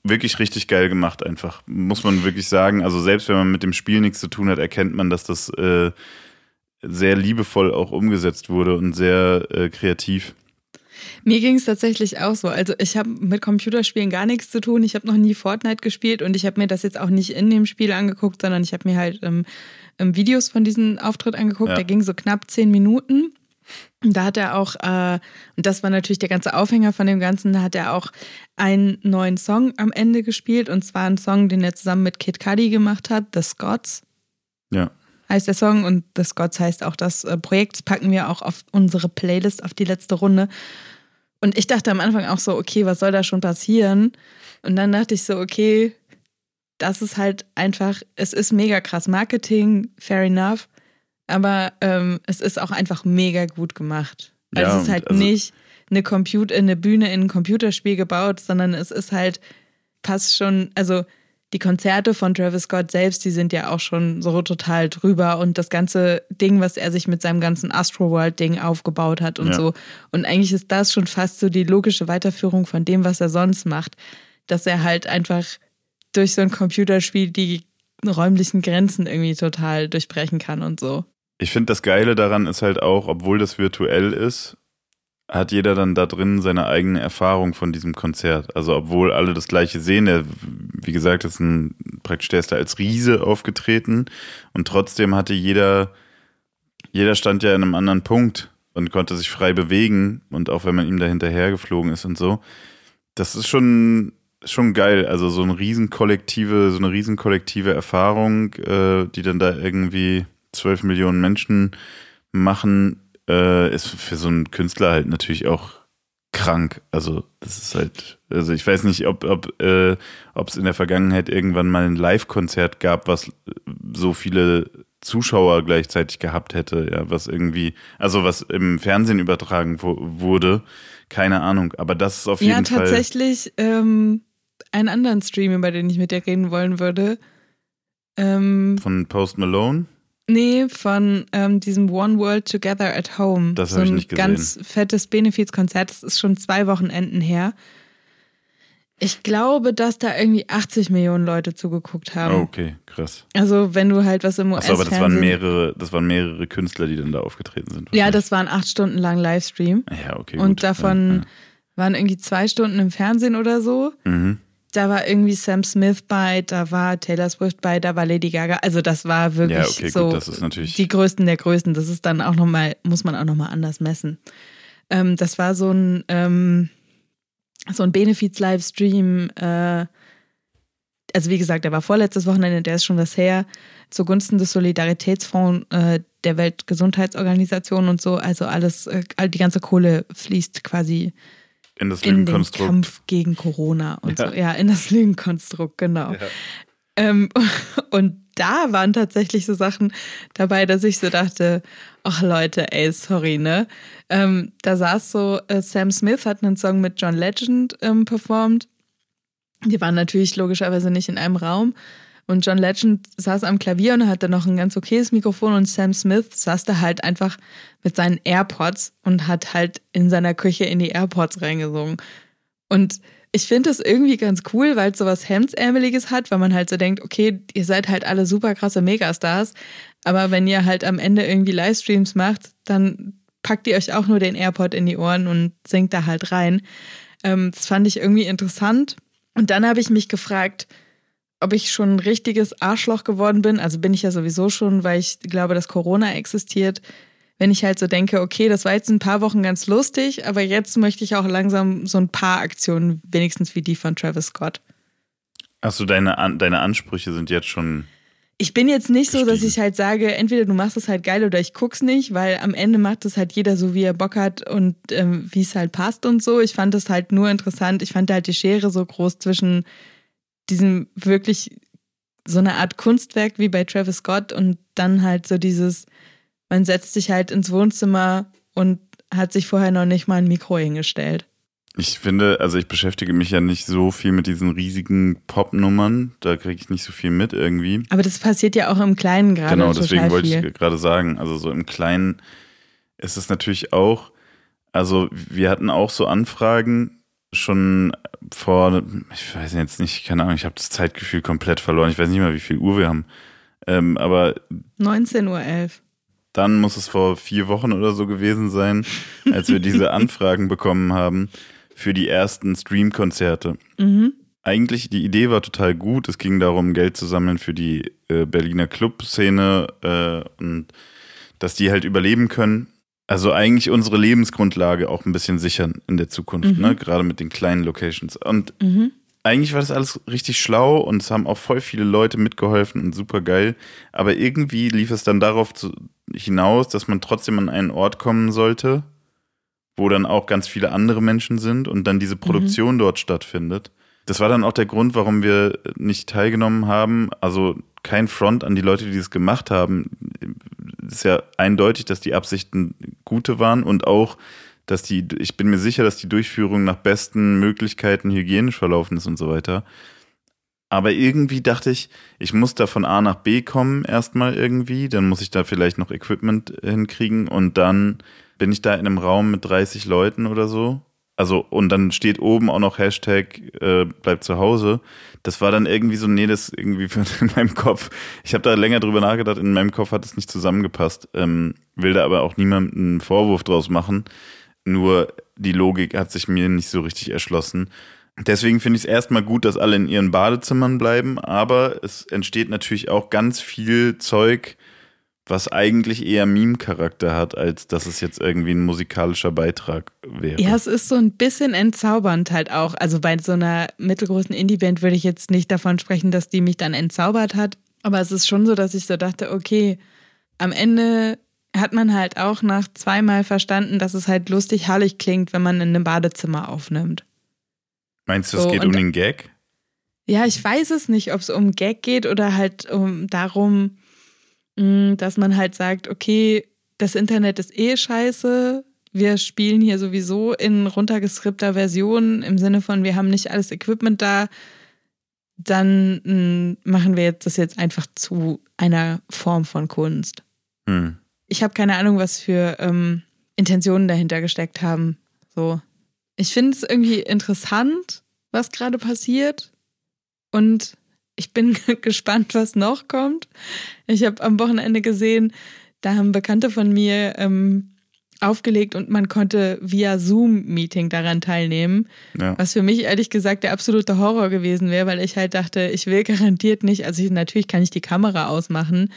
wirklich richtig geil gemacht einfach. Muss man wirklich sagen. Also selbst wenn man mit dem Spiel nichts zu tun hat, erkennt man, dass das äh, sehr liebevoll auch umgesetzt wurde und sehr äh, kreativ. Mir ging es tatsächlich auch so. Also ich habe mit Computerspielen gar nichts zu tun. Ich habe noch nie Fortnite gespielt und ich habe mir das jetzt auch nicht in dem Spiel angeguckt, sondern ich habe mir halt ähm, ähm, Videos von diesem Auftritt angeguckt. Ja. Der ging so knapp zehn Minuten. Und da hat er auch, äh, und das war natürlich der ganze Aufhänger von dem Ganzen, da hat er auch einen neuen Song am Ende gespielt. Und zwar einen Song, den er zusammen mit Kid Cudi gemacht hat, The Scots Ja. heißt der Song und The Scots heißt auch das äh, Projekt. Das packen wir auch auf unsere Playlist, auf die letzte Runde. Und ich dachte am Anfang auch so, okay, was soll da schon passieren? Und dann dachte ich so, okay, das ist halt einfach, es ist mega krass Marketing, fair enough, aber ähm, es ist auch einfach mega gut gemacht. Also Ja, es ist halt also- nicht eine, Computer, eine Bühne in ein Computerspiel gebaut, sondern es ist halt passt schon, also die Konzerte von Travis Scott selbst, die sind ja auch schon so total drüber und das ganze Ding, was er sich mit seinem ganzen Astroworld-Ding aufgebaut hat und Ja. so. Und eigentlich ist das schon fast so die logische Weiterführung von dem, was er sonst macht, dass er halt einfach durch so ein Computerspiel die räumlichen Grenzen irgendwie total durchbrechen kann und so. Ich finde, das Geile daran ist halt auch, obwohl das virtuell ist, hat jeder dann da drin seine eigene Erfahrung von diesem Konzert. Also obwohl alle das gleiche sehen, der, wie gesagt, ist ein, praktisch der ist da als Riese aufgetreten und trotzdem hatte jeder, jeder stand ja in einem anderen Punkt und konnte sich frei bewegen und auch wenn man ihm da hinterher geflogen ist und so. Das ist schon, schon geil. Also so eine riesenkollektive, so eine riesenkollektive Erfahrung, äh, die dann da irgendwie zwölf Millionen Menschen machen, äh, ist für so einen Künstler halt natürlich auch krank. Also das ist halt, also ich weiß nicht, ob ob äh, es in der Vergangenheit irgendwann mal ein Live-Konzert gab, was so viele Zuschauer gleichzeitig gehabt hätte, ja, was irgendwie, also was im Fernsehen übertragen wurde, keine Ahnung. Aber das ist auf jeden ja, Fall. Ja, tatsächlich ähm, einen anderen Stream, über den ich mit dir reden wollen würde. Ähm, Von Post Malone? Nee, von ähm, diesem One World Together at Home. Das habe so ich nicht gesehen. Ganz fettes Benefizkonzert. Das ist schon zwei Wochenenden her. Ich glaube, dass da irgendwie 80 Millionen Leute zugeguckt haben. Oh, okay, krass. Also wenn du halt was im US Achso, aber das waren mehrere, das waren mehrere Künstler, die dann da aufgetreten sind. Ja, das waren acht Stunden lang Livestream. Ja, okay. Und davon ja, ja. waren irgendwie zwei Stunden im Fernsehen oder so. Mhm da war irgendwie Sam Smith bei, da war Taylor Swift bei, da war Lady Gaga. Also das war wirklich ja, okay, so gut, die größten der größten. Das ist dann auch nochmal, muss man auch nochmal anders messen. Ähm, das war so ein, ähm, so ein Benefiz-Livestream. Äh, also wie gesagt, der war vorletztes Wochenende, der ist schon was her, zugunsten des Solidaritätsfonds äh, der Weltgesundheitsorganisation und so. Also alles, äh, die ganze Kohle fließt quasi in das in den Kampf gegen Corona und ja. so. Ja, in das Lügenkonstrukt, genau. Ja. Ähm, <laughs> und da waren tatsächlich so Sachen dabei, dass ich so dachte, ach Leute, ey, sorry, ne? Ähm, da saß so, äh, Sam Smith hat einen Song mit John Legend ähm, performt. Die waren natürlich logischerweise nicht in einem Raum. Und John Legend saß am Klavier und hatte noch ein ganz okayes Mikrofon und Sam Smith saß da halt einfach mit seinen AirPods und hat halt in seiner Küche in die AirPods reingesungen. Und ich finde das irgendwie ganz cool, weil es so was Hemdsärmeliges hat, weil man halt so denkt, okay, ihr seid halt alle super krasse Megastars, aber wenn ihr halt am Ende irgendwie Livestreams macht, dann packt ihr euch auch nur den AirPod in die Ohren und singt da halt rein. Ähm, das fand ich irgendwie interessant. Und dann habe ich mich gefragt, ob ich schon ein richtiges Arschloch geworden bin. Also bin ich ja sowieso schon, weil ich glaube, dass Corona existiert. Wenn ich halt so denke, okay, das war jetzt ein paar Wochen ganz lustig, aber jetzt möchte ich auch langsam so ein paar Aktionen, wenigstens wie die von Travis Scott. Achso, deine, deine Ansprüche sind jetzt schon. Ich bin jetzt nicht gestiegen. so, dass ich halt sage, entweder du machst es halt geil oder ich guck's nicht, weil am Ende macht es halt jeder so, wie er Bock hat und ähm, wie es halt passt und so. Ich fand es halt nur interessant. Ich fand halt die Schere so groß zwischen diesem wirklich so eine Art Kunstwerk wie bei Travis Scott und dann halt so dieses, man setzt sich halt ins Wohnzimmer und hat sich vorher noch nicht mal ein Mikro hingestellt. Ich finde, also ich beschäftige mich ja nicht so viel mit diesen riesigen Pop-Nummern. Da kriege ich nicht so viel mit irgendwie. Aber das passiert ja auch im Kleinen gerade. Genau, deswegen wollte ich gerade sagen, also so im Kleinen ist es natürlich auch, also wir hatten auch so Anfragen schon vor, ich weiß jetzt nicht, keine Ahnung, ich habe das Zeitgefühl komplett verloren. Ich weiß nicht mal, wie viel Uhr wir haben. Ähm, aber 19.11 Uhr. Dann muss es vor vier Wochen oder so gewesen sein, als wir diese <laughs> Anfragen bekommen haben für die ersten Stream-Konzerte. Mhm. Eigentlich, die Idee war total gut. Es ging darum, Geld zu sammeln für die äh, Berliner Clubszene äh, und dass die halt überleben können. Also eigentlich unsere Lebensgrundlage auch ein bisschen sichern in der Zukunft, mhm. ne? gerade mit den kleinen Locations. Und mhm. eigentlich war das alles richtig schlau und es haben auch voll viele Leute mitgeholfen und super geil. Aber irgendwie lief es dann darauf zu, hinaus, dass man trotzdem an einen Ort kommen sollte, wo dann auch ganz viele andere Menschen sind und dann diese Produktion mhm. dort stattfindet. Das war dann auch der Grund, warum wir nicht teilgenommen haben. Also kein Front an die Leute, die das gemacht haben. Ist ja eindeutig, dass die Absichten gute waren und auch, dass die, ich bin mir sicher, dass die Durchführung nach besten Möglichkeiten hygienisch verlaufen ist und so weiter. Aber irgendwie dachte ich, ich muss da von A nach B kommen erstmal irgendwie, dann muss ich da vielleicht noch Equipment hinkriegen und dann bin ich da in einem Raum mit 30 Leuten oder so Also, und dann steht oben auch noch Hashtag äh, bleib zu Hause. Das war dann irgendwie so, nee, das irgendwie <laughs> in meinem Kopf. Ich habe da länger drüber nachgedacht, in meinem Kopf hat es nicht zusammengepasst. Ähm, will da aber auch niemandem einen Vorwurf draus machen. Nur die Logik hat sich mir nicht so richtig erschlossen. Deswegen finde ich es erstmal gut, dass alle in ihren Badezimmern bleiben, aber es entsteht natürlich auch ganz viel Zeug, was eigentlich eher Meme-Charakter hat, als dass es jetzt irgendwie ein musikalischer Beitrag wäre. Ja, es ist so ein bisschen entzaubernd halt auch. Also bei so einer mittelgroßen Indie-Band würde ich jetzt nicht davon sprechen, dass die mich dann entzaubert hat. Aber es ist schon so, dass ich so dachte, okay, am Ende hat man halt auch nach zweimal verstanden, dass es halt lustig herrlich klingt, wenn man in einem Badezimmer aufnimmt. Meinst du, es so, geht um den Gag? Ja, ich weiß es nicht, ob es um Gag geht oder halt um darum, dass man halt sagt, okay, das Internet ist eh scheiße. Wir spielen hier sowieso in runtergeskripter Version im Sinne von, wir haben nicht alles Equipment da. Dann mm, machen wir das jetzt einfach zu einer Form von Kunst. Hm. Ich habe keine Ahnung, was für ähm, Intentionen dahinter gesteckt haben. So. Ich finde es irgendwie interessant, was gerade passiert. Und ich bin <laughs> gespannt, was noch kommt. Ich habe am Wochenende gesehen, da haben Bekannte von mir ähm, aufgelegt und man konnte via Zoom-Meeting daran teilnehmen. Ja. Was für mich ehrlich gesagt der absolute Horror gewesen wäre, weil ich halt dachte, ich will garantiert nicht, also ich, natürlich kann ich die Kamera ausmachen,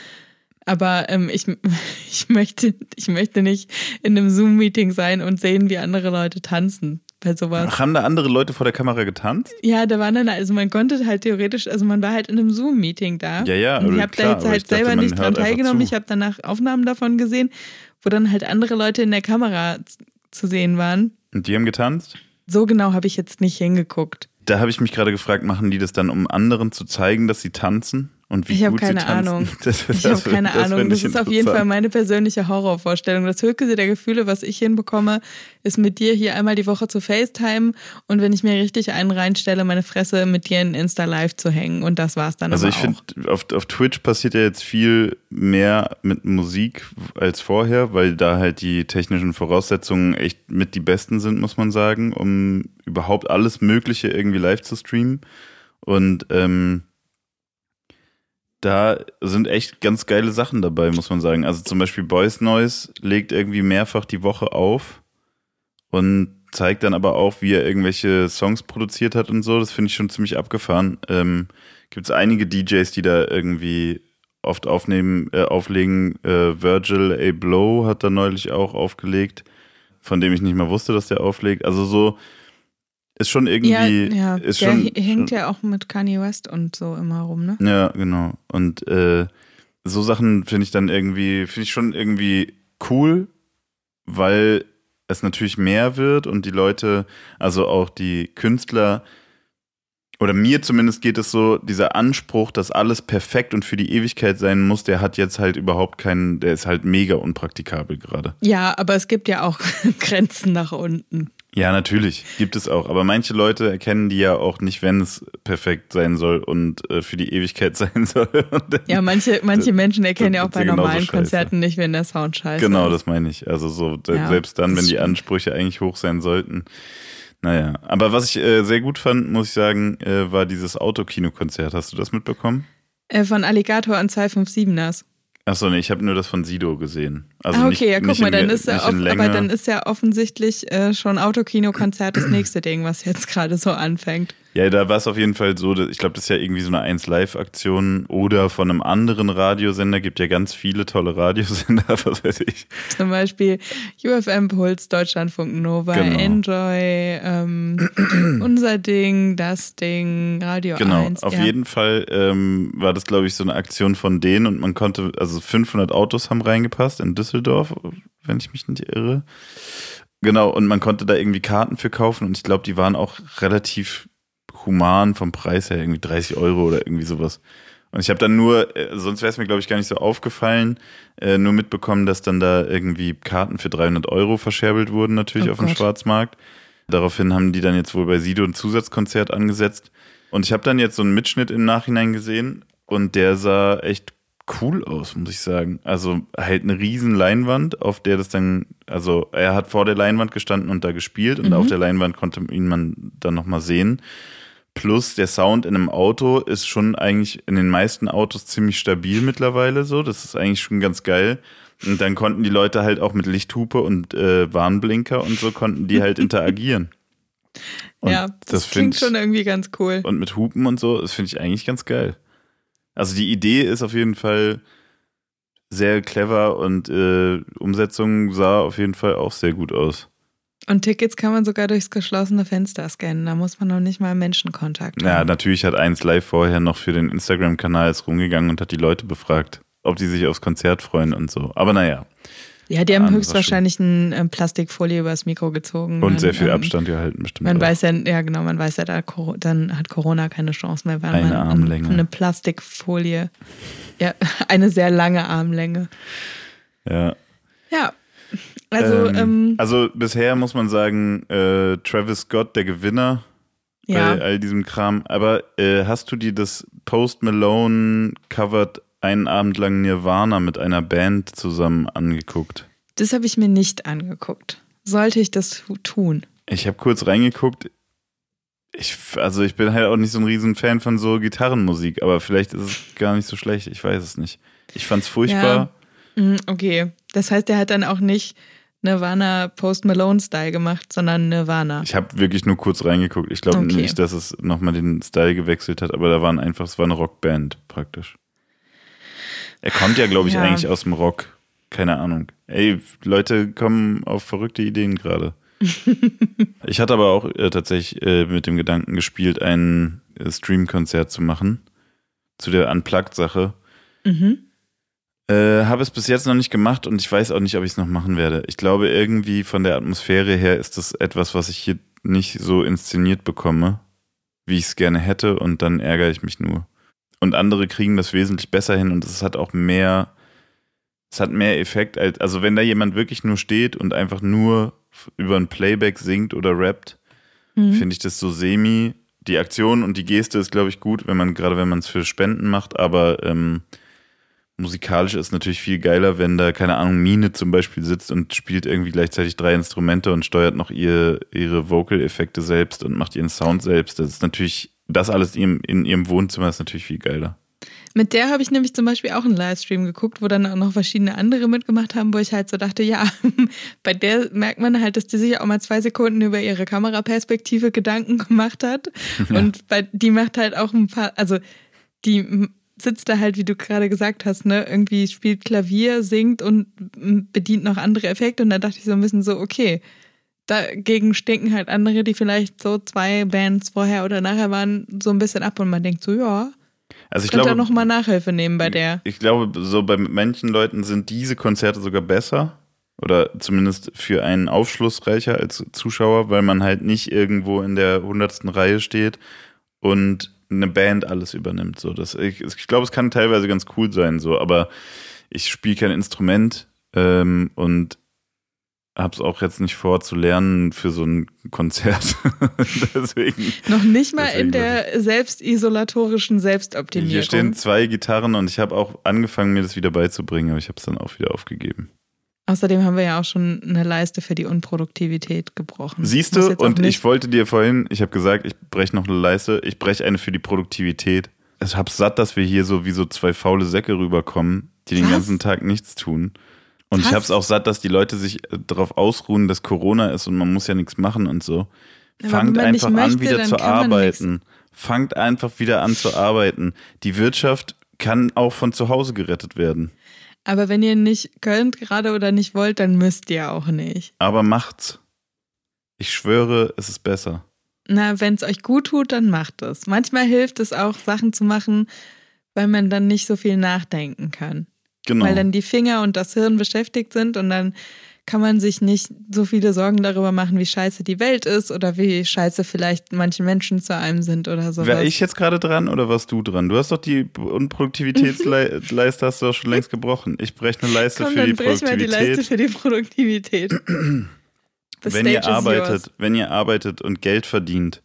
aber ähm, ich, <laughs> ich, möchte, ich möchte nicht in einem Zoom-Meeting sein und sehen, wie andere Leute tanzen bei sowas. Ach, haben da andere Leute vor der Kamera getanzt? Ja, da waren dann, also man konnte halt theoretisch, also man war halt in einem Zoom-Meeting da. Ja, ja. Und ich habe da jetzt halt selber dachte, nicht dran teilgenommen. Ich habe danach Aufnahmen davon gesehen, wo dann halt andere Leute in der Kamera zu sehen waren. Und die haben getanzt? So genau habe ich jetzt nicht hingeguckt. Da habe ich mich gerade gefragt, machen die das dann, um anderen zu zeigen, dass sie tanzen? Und wie ich habe keine <laughs> Ahnung. Das, ich habe keine das Ahnung. Das ist auf jeden Fall meine persönliche Horrorvorstellung. Das höchste der Gefühle, was ich hinbekomme, ist mit dir hier einmal die Woche zu FaceTime und wenn ich mir richtig einen reinstelle, meine Fresse mit dir in Insta Live zu hängen. Und das war's dann. Also ich finde, auf, auf Twitch passiert ja jetzt viel mehr mit Musik als vorher, weil da halt die technischen Voraussetzungen echt mit die besten sind, muss man sagen, um überhaupt alles Mögliche irgendwie live zu streamen. Und ähm, da sind echt ganz geile Sachen dabei, muss man sagen. Also zum Beispiel Boys Noise legt irgendwie mehrfach die Woche auf und zeigt dann aber auch, wie er irgendwelche Songs produziert hat und so. Das finde ich schon ziemlich abgefahren. Ähm, Gibt es einige DJs, die da irgendwie oft aufnehmen, äh, auflegen. Äh, Virgil A. Blow hat da neulich auch aufgelegt, von dem ich nicht mal wusste, dass der auflegt. Also so ist schon irgendwie. Ja, ja. Ist der schon, hängt schon, ja auch mit Kanye West und so immer rum, ne? Ja, genau. Und äh, so Sachen finde ich dann irgendwie, finde ich schon irgendwie cool, weil es natürlich mehr wird und die Leute, also auch die Künstler, oder mir zumindest geht es so, dieser Anspruch, dass alles perfekt und für die Ewigkeit sein muss, der hat jetzt halt überhaupt keinen, der ist halt mega unpraktikabel gerade. Ja, aber es gibt ja auch <laughs> Grenzen nach unten. Ja, natürlich, gibt es auch. Aber manche Leute erkennen die ja auch nicht, wenn es perfekt sein soll und äh, für die Ewigkeit <laughs> sein soll. ja, manche, <laughs> manche Menschen erkennen ja auch bei normalen Konzerten nicht, wenn der Sound scheiße genau, ist. Genau, das meine ich. Also so ja, selbst dann, wenn die Ansprüche eigentlich hoch sein sollten. Naja, aber was ich äh, sehr gut fand, muss ich sagen, äh, war dieses Autokino-Konzert. Hast du das mitbekommen? Äh, von Alligator an 257ers. Achso, nee, ich habe nur das von Sido gesehen. Also ah, okay, nicht, ja, guck mal, dann in, ist ja aber dann ist ja offensichtlich äh, schon Autokino-Konzert das nächste Ding, was jetzt gerade so anfängt. Ja, da war es auf jeden Fall so, ich glaube, das ist ja irgendwie so eine 1-Live-Aktion oder von einem anderen Radiosender, gibt ja ganz viele tolle Radiosender, <laughs> was weiß ich. Zum Beispiel UFM Puls, Deutschlandfunk Nova, genau. Enjoy, ähm, <clears throat> unser Ding, das Ding, Radio genau, 1. Genau, auf ja. jeden Fall ähm, war das, glaube ich, so eine Aktion von denen und man konnte, also 500 Autos haben reingepasst in Düsseldorf, wenn ich mich nicht irre. Genau, und man konnte da irgendwie Karten für kaufen und ich glaube, die waren auch relativ human vom Preis her, irgendwie 30 Euro oder irgendwie sowas. Und ich habe dann nur, äh, sonst wäre es mir, glaube ich, gar nicht so aufgefallen, äh, nur mitbekommen, dass dann da irgendwie Karten für 300 Euro verscherbelt wurden, natürlich oh auf Gott. dem Schwarzmarkt. Daraufhin haben die dann jetzt wohl bei Sido ein Zusatzkonzert angesetzt. Und ich habe dann jetzt so einen Mitschnitt im Nachhinein gesehen und der sah echt cool aus, muss ich sagen. Also halt eine riesen Leinwand, auf der das dann, also er hat vor der Leinwand gestanden und da gespielt und Mhm. auf der Leinwand konnte ihn man dann nochmal sehen. Plus der Sound in einem Auto ist schon eigentlich in den meisten Autos ziemlich stabil mittlerweile so. Das ist eigentlich schon ganz geil. Und dann konnten die Leute halt auch mit Lichthupe und äh, Warnblinker und so konnten die halt <laughs> interagieren. Und ja, das, klingt find- schon irgendwie ganz cool. und mit Hupen und so, das finde ich eigentlich ganz geil. Also die Idee ist auf jeden Fall sehr clever und äh, Umsetzung sah auf jeden Fall auch sehr gut aus. Und Tickets kann man sogar durchs geschlossene Fenster scannen. Da muss man noch nicht mal Menschenkontakt Ja, haben. natürlich hat eins live vorher noch für den Instagram-Kanal ist rumgegangen und hat die Leute befragt, ob die sich aufs Konzert freuen und so. Aber naja, Ja, die haben höchstwahrscheinlich eine ähm, Plastikfolie übers Mikro gezogen. und Man, sehr viel ähm, Abstand gehalten bestimmt. Man auch. weiß ja, ja genau, man weiß ja, da, dann hat Corona keine Chance mehr, weil Eine man Armlänge. eine Plastikfolie, ja, <laughs> eine sehr lange Armlänge. ja. Ja, also ähm, ähm, also bisher muss man sagen, äh, Travis Scott, der Gewinner ja, bei all diesem Kram. Aber äh, hast du dir das Post Malone covered einen Abend lang Nirvana mit einer Band zusammen angeguckt? das habe ich mir nicht angeguckt. Sollte ich das tun? Ich habe kurz reingeguckt. Ich, also ich bin halt auch nicht so ein riesen Fan von so Gitarrenmusik, aber vielleicht ist es gar nicht so schlecht. Ich weiß es nicht. Ich fand's furchtbar. Mm, Okay, das heißt, er hat dann auch nicht Nirvana Post Malone Style gemacht, sondern Nirvana. Ich habe wirklich nur kurz reingeguckt. Ich glaube Okay. nicht, dass es nochmal den Style gewechselt hat, aber da waren einfach, es war eine Rockband praktisch. Er kommt ja, glaube ich, Ja. eigentlich aus dem Rock. Keine Ahnung. Ey, Leute kommen auf verrückte Ideen gerade. <laughs> ich hatte aber auch äh, tatsächlich äh, mit dem Gedanken gespielt, ein äh, Stream-Konzert zu machen. Zu der Unplugged-Sache. Mhm. Äh, habe es bis jetzt noch nicht gemacht und ich weiß auch nicht, ob ich es noch machen werde. Ich glaube, irgendwie von der Atmosphäre her ist das etwas, was ich hier nicht so inszeniert bekomme, wie ich es gerne hätte und dann ärgere ich mich nur. Und andere kriegen das wesentlich besser hin und es hat auch mehr, es hat mehr Effekt als, also wenn da jemand wirklich nur steht und einfach nur über ein Playback singt oder rappt, Mhm. finde ich das so semi. Die Aktion und die Geste ist, glaube ich, gut, wenn man, gerade wenn man es für Spenden macht, aber ähm, musikalisch ist natürlich viel geiler, wenn da, keine Ahnung, Mine zum Beispiel sitzt und spielt irgendwie gleichzeitig drei Instrumente und steuert noch ihr, ihre Vocal-Effekte selbst und macht ihren Sound selbst. Das ist natürlich, das alles in ihrem, in ihrem Wohnzimmer ist natürlich viel geiler. Mit der habe ich nämlich zum Beispiel auch einen Livestream geguckt, wo dann auch noch verschiedene andere mitgemacht haben, wo ich halt so dachte, ja, <laughs> bei der merkt man halt, dass die sich auch mal zwei Sekunden über ihre Kameraperspektive Gedanken gemacht hat. <laughs> Und bei, die macht halt auch ein paar, also die sitzt da halt, wie du gerade gesagt hast, ne, irgendwie spielt Klavier, singt und m, bedient noch andere Effekte. Und da dachte ich so ein bisschen so, okay, dagegen stinken halt andere, die vielleicht so zwei Bands vorher oder nachher waren, so ein bisschen ab und man denkt so, ja, Also ich könnte glaube, er nochmal Nachhilfe nehmen bei der. Ich glaube, so bei manchen Leuten sind diese Konzerte sogar besser oder zumindest für einen aufschlussreicher als Zuschauer, weil man halt nicht irgendwo in der hundertsten Reihe steht und eine Band alles übernimmt. So, das, ich, ich glaube, es kann teilweise ganz cool sein, so, aber ich spiele kein Instrument ähm, und habe es auch jetzt nicht vor zu lernen für so ein Konzert. <laughs> Deswegen. Noch nicht mal in der selbstisolatorischen Selbstoptimierung. Hier stehen zwei Gitarren und ich habe auch angefangen, mir das wieder beizubringen, aber ich habe es dann auch wieder aufgegeben. Außerdem haben wir ja auch schon eine Leiste für die Unproduktivität gebrochen. Siehst du, und ich wollte dir vorhin, ich habe gesagt, ich breche noch eine Leiste, ich breche eine für die Produktivität. Ich habe satt, dass wir hier so wie so zwei faule Säcke rüberkommen, die den Was? ganzen Tag nichts tun. Und ich Was? habe es auch satt, dass die Leute sich äh, darauf ausruhen, dass Corona ist und man muss ja nichts machen und so. Aber Fangt einfach an, möchte, wieder dann zu arbeiten. Fangt einfach wieder an zu arbeiten. Die Wirtschaft kann auch von zu Hause gerettet werden. Aber wenn ihr nicht könnt gerade oder nicht wollt, dann müsst ihr auch nicht. Aber macht's. Ich schwöre, es ist besser. Na, wenn es euch gut tut, dann macht es. Manchmal hilft es auch, Sachen zu machen, weil man dann nicht so viel nachdenken kann. Genau. Weil dann die Finger und das Hirn beschäftigt sind und dann kann man sich nicht so viele Sorgen darüber machen, wie scheiße die Welt ist oder wie scheiße vielleicht manche Menschen zu einem sind oder sowas. Wäre ich jetzt gerade dran oder warst du dran? Du hast doch die <laughs> Unproduktivitätsleiste hast du doch schon längst gebrochen. Ich breche eine Leiste Komm, für die dann brech mal die Produktivität. Leiste für die Produktivität. <clears throat> Wenn ihr arbeitet, yours. wenn ihr arbeitet und Geld verdient,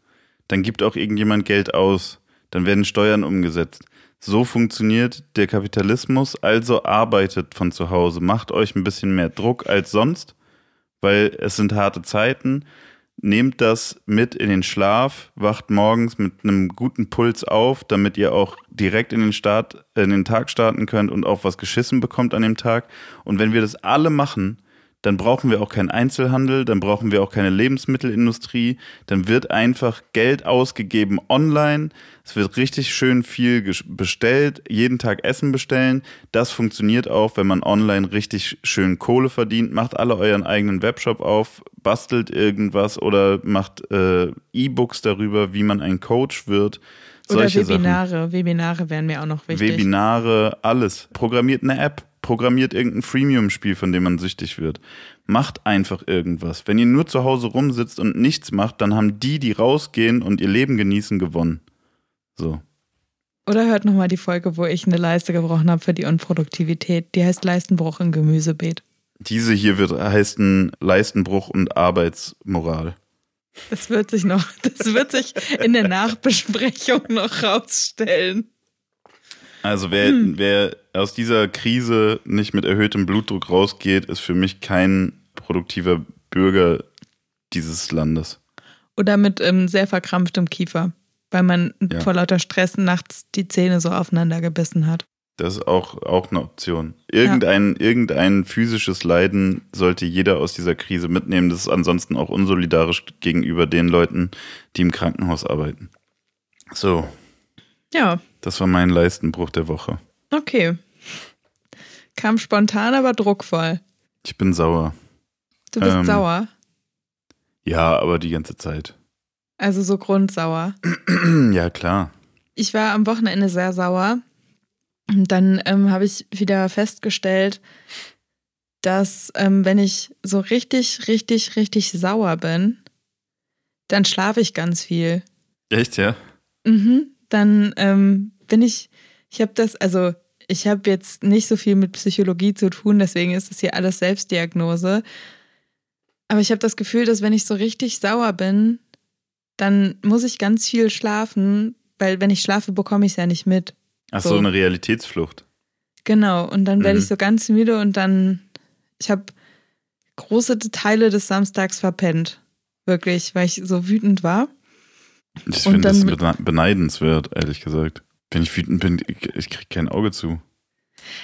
dann gibt auch irgendjemand Geld aus. Dann werden Steuern umgesetzt. So funktioniert der Kapitalismus, also arbeitet von zu Hause, macht euch ein bisschen mehr Druck als sonst, weil es sind harte Zeiten. Nehmt das mit in den Schlaf, wacht morgens mit einem guten Puls auf, damit ihr auch direkt in den, Start, in den Tag starten könnt und auch was geschissen bekommt an dem Tag. Und wenn wir das alle machen, dann brauchen wir auch keinen Einzelhandel, dann brauchen wir auch keine Lebensmittelindustrie, dann wird einfach Geld ausgegeben online, es wird richtig schön viel bestellt, jeden Tag Essen bestellen. Das funktioniert auch, wenn man online richtig schön Kohle verdient, macht alle euren eigenen Webshop auf, bastelt irgendwas oder macht äh, E-Books darüber, wie man ein Coach wird. Solche oder Webinare, Sachen. Webinare wären mir auch noch wichtig. Webinare, alles. Programmiert eine App programmiert irgendein Freemium-Spiel, von dem man süchtig wird. Macht einfach irgendwas. Wenn ihr nur zu Hause rumsitzt und nichts macht, dann haben die, die rausgehen und ihr Leben genießen, gewonnen. So. Oder hört nochmal die Folge, wo ich eine Leiste gebrochen habe für die Unproduktivität. Die heißt Leistenbruch im Gemüsebeet. Diese hier wird heißen Leistenbruch und Arbeitsmoral. Das wird sich noch, das wird sich in der Nachbesprechung noch rausstellen. Also wer, hm. wer aus dieser Krise nicht mit erhöhtem Blutdruck rausgeht, ist für mich kein produktiver Bürger dieses Landes. Oder mit ähm, sehr verkrampftem Kiefer, weil man ja. vor lauter Stress nachts die Zähne so aufeinander gebissen hat. Das ist auch, auch eine Option. Irgendein, ja. irgendein physisches Leiden sollte jeder aus dieser Krise mitnehmen. Das ist ansonsten auch unsolidarisch gegenüber den Leuten, die im Krankenhaus arbeiten. So. Ja, das war mein Leistenbruch der Woche. Okay. Kam spontan, aber druckvoll. Ich bin sauer. Du bist ähm, sauer? Ja, aber die ganze Zeit. Also so grundsauer. <clears throat> ja, klar. Ich war am Wochenende sehr sauer. Und dann ähm, habe ich wieder festgestellt, dass ähm, wenn ich so richtig, richtig, richtig sauer bin, dann schlafe ich ganz viel. Echt, ja? Mhm. Dann ähm, bin ich, ich habe das, also ich habe jetzt nicht so viel mit Psychologie zu tun, deswegen ist es hier alles Selbstdiagnose. Aber ich habe das Gefühl, dass wenn ich so richtig sauer bin, dann muss ich ganz viel schlafen, weil wenn ich schlafe, bekomme ich es ja nicht mit. Ach so, so eine Realitätsflucht. Genau, und dann werde mhm. ich so ganz müde und dann, ich habe große Teile des Samstags verpennt. Wirklich, weil ich so wütend war. Ich finde das beneidenswert, ehrlich gesagt. Wenn ich wütend bin, ich kriege kein Auge zu.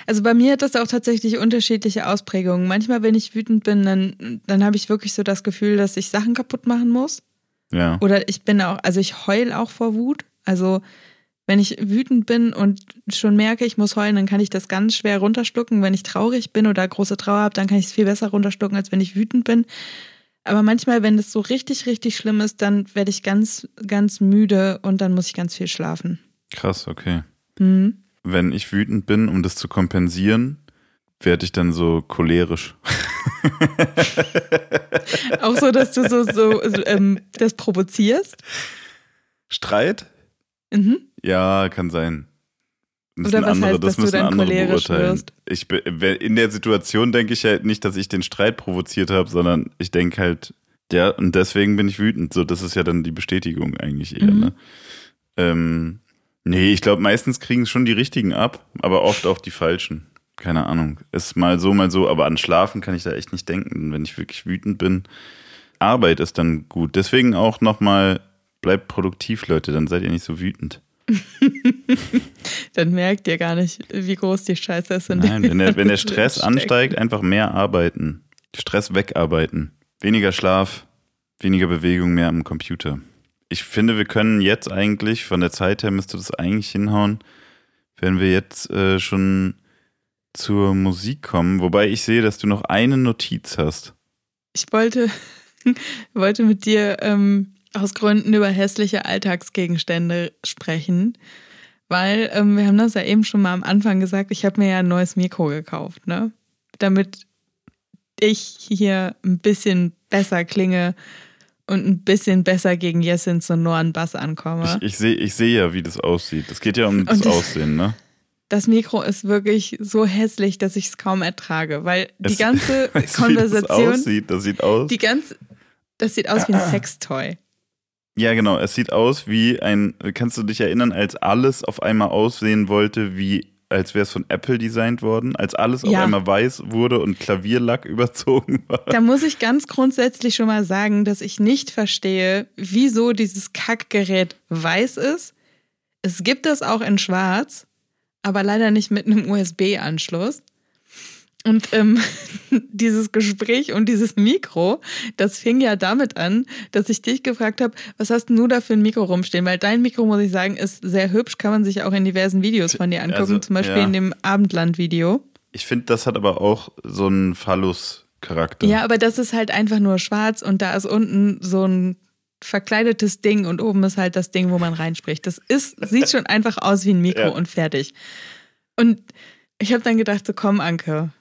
Also bei mir hat das auch tatsächlich unterschiedliche Ausprägungen. Manchmal, wenn ich wütend bin, dann, dann habe ich wirklich so das Gefühl, dass ich Sachen kaputt machen muss. Ja. Oder ich bin auch, also ich heul auch vor Wut. Also wenn ich wütend bin und schon merke, ich muss heulen, dann kann ich das ganz schwer runterschlucken. Wenn ich traurig bin oder große Trauer habe, dann kann ich es viel besser runterschlucken, als wenn ich wütend bin. Aber manchmal, wenn es so richtig, richtig schlimm ist, dann werde ich ganz, ganz müde und dann muss ich ganz viel schlafen. Krass, okay. Mhm. Wenn ich wütend bin, um das zu kompensieren, werde ich dann so cholerisch. <laughs> Auch so, dass du so, so ähm, das provozierst? Streit? Mhm. Ja, kann sein. Das Oder was andere, heißt, das dass du dann cholerisch wirst? Ich, in der Situation denke ich halt nicht, dass ich den Streit provoziert habe, sondern ich denke halt, ja, und deswegen bin ich wütend. So, das ist ja dann die Bestätigung eigentlich eher, mhm. ne? Ähm, Nee, ich glaube, meistens kriegen es schon die richtigen ab, aber oft auch die falschen. Keine Ahnung. Ist mal so, mal so, aber an Schlafen kann ich da echt nicht denken, wenn ich wirklich wütend bin. Arbeit ist dann gut. Deswegen auch nochmal, bleibt produktiv, Leute, dann seid ihr nicht so wütend. <laughs> dann merkt ihr gar nicht, wie groß die Scheiße ist. In Nein, wenn der, wenn der <laughs> Stress ansteigt, einfach mehr arbeiten. Stress wegarbeiten. Weniger Schlaf, weniger Bewegung, mehr am Computer ich finde, wir können jetzt eigentlich, von der Zeit her müsste das eigentlich hinhauen, wenn wir jetzt äh, schon zur Musik kommen. Wobei ich sehe, dass du noch eine Notiz hast. Ich wollte, <laughs> wollte mit dir ähm, aus Gründen über hässliche Alltagsgegenstände sprechen, weil ähm, wir haben das ja eben schon mal am Anfang gesagt, ich habe mir ja ein neues Mikro gekauft, ne? Damit ich hier ein bisschen besser klinge und ein bisschen besser gegen Jessin sonoren Bass ankomme. Ich, ich sehe ich seh ja, wie das aussieht. Es geht ja um das, das Aussehen, ne? Das Mikro ist wirklich so hässlich, dass ich es kaum ertrage, weil die <laughs> ganze weißt, Konversation. Wie das aussieht, das sieht aus. Die ganze, das sieht aus wie ein <clears throat> Sextoy. Ja, genau. Es sieht aus wie ein. Kannst du dich erinnern, als alles auf einmal aussehen wollte, wie als wäre es von Apple designt worden, als alles ja. auf einmal weiß wurde und Klavierlack <laughs> überzogen war. Da muss ich ganz grundsätzlich schon mal sagen, dass ich nicht verstehe, wieso dieses Kackgerät weiß ist. Es gibt es auch in Schwarz, aber leider nicht mit einem USB-Anschluss. Und ähm, <laughs> dieses Gespräch und dieses Mikro, das fing ja damit an, dass ich dich gefragt habe, was hast du da für ein Mikro rumstehen? Weil dein Mikro, muss ich sagen, ist sehr hübsch, kann man sich auch in diversen Videos von dir angucken, also, zum Beispiel ja. in dem Abendland-Video. Ich finde, das hat aber auch so einen Phallus-Charakter. Ja, aber das ist halt einfach nur schwarz und da ist unten so ein verkleidetes Ding und oben ist halt das Ding, wo man reinspricht. Das ist, sieht schon <laughs> einfach aus wie ein Mikro ja. und fertig. Und ich habe dann gedacht, so komm, Anke,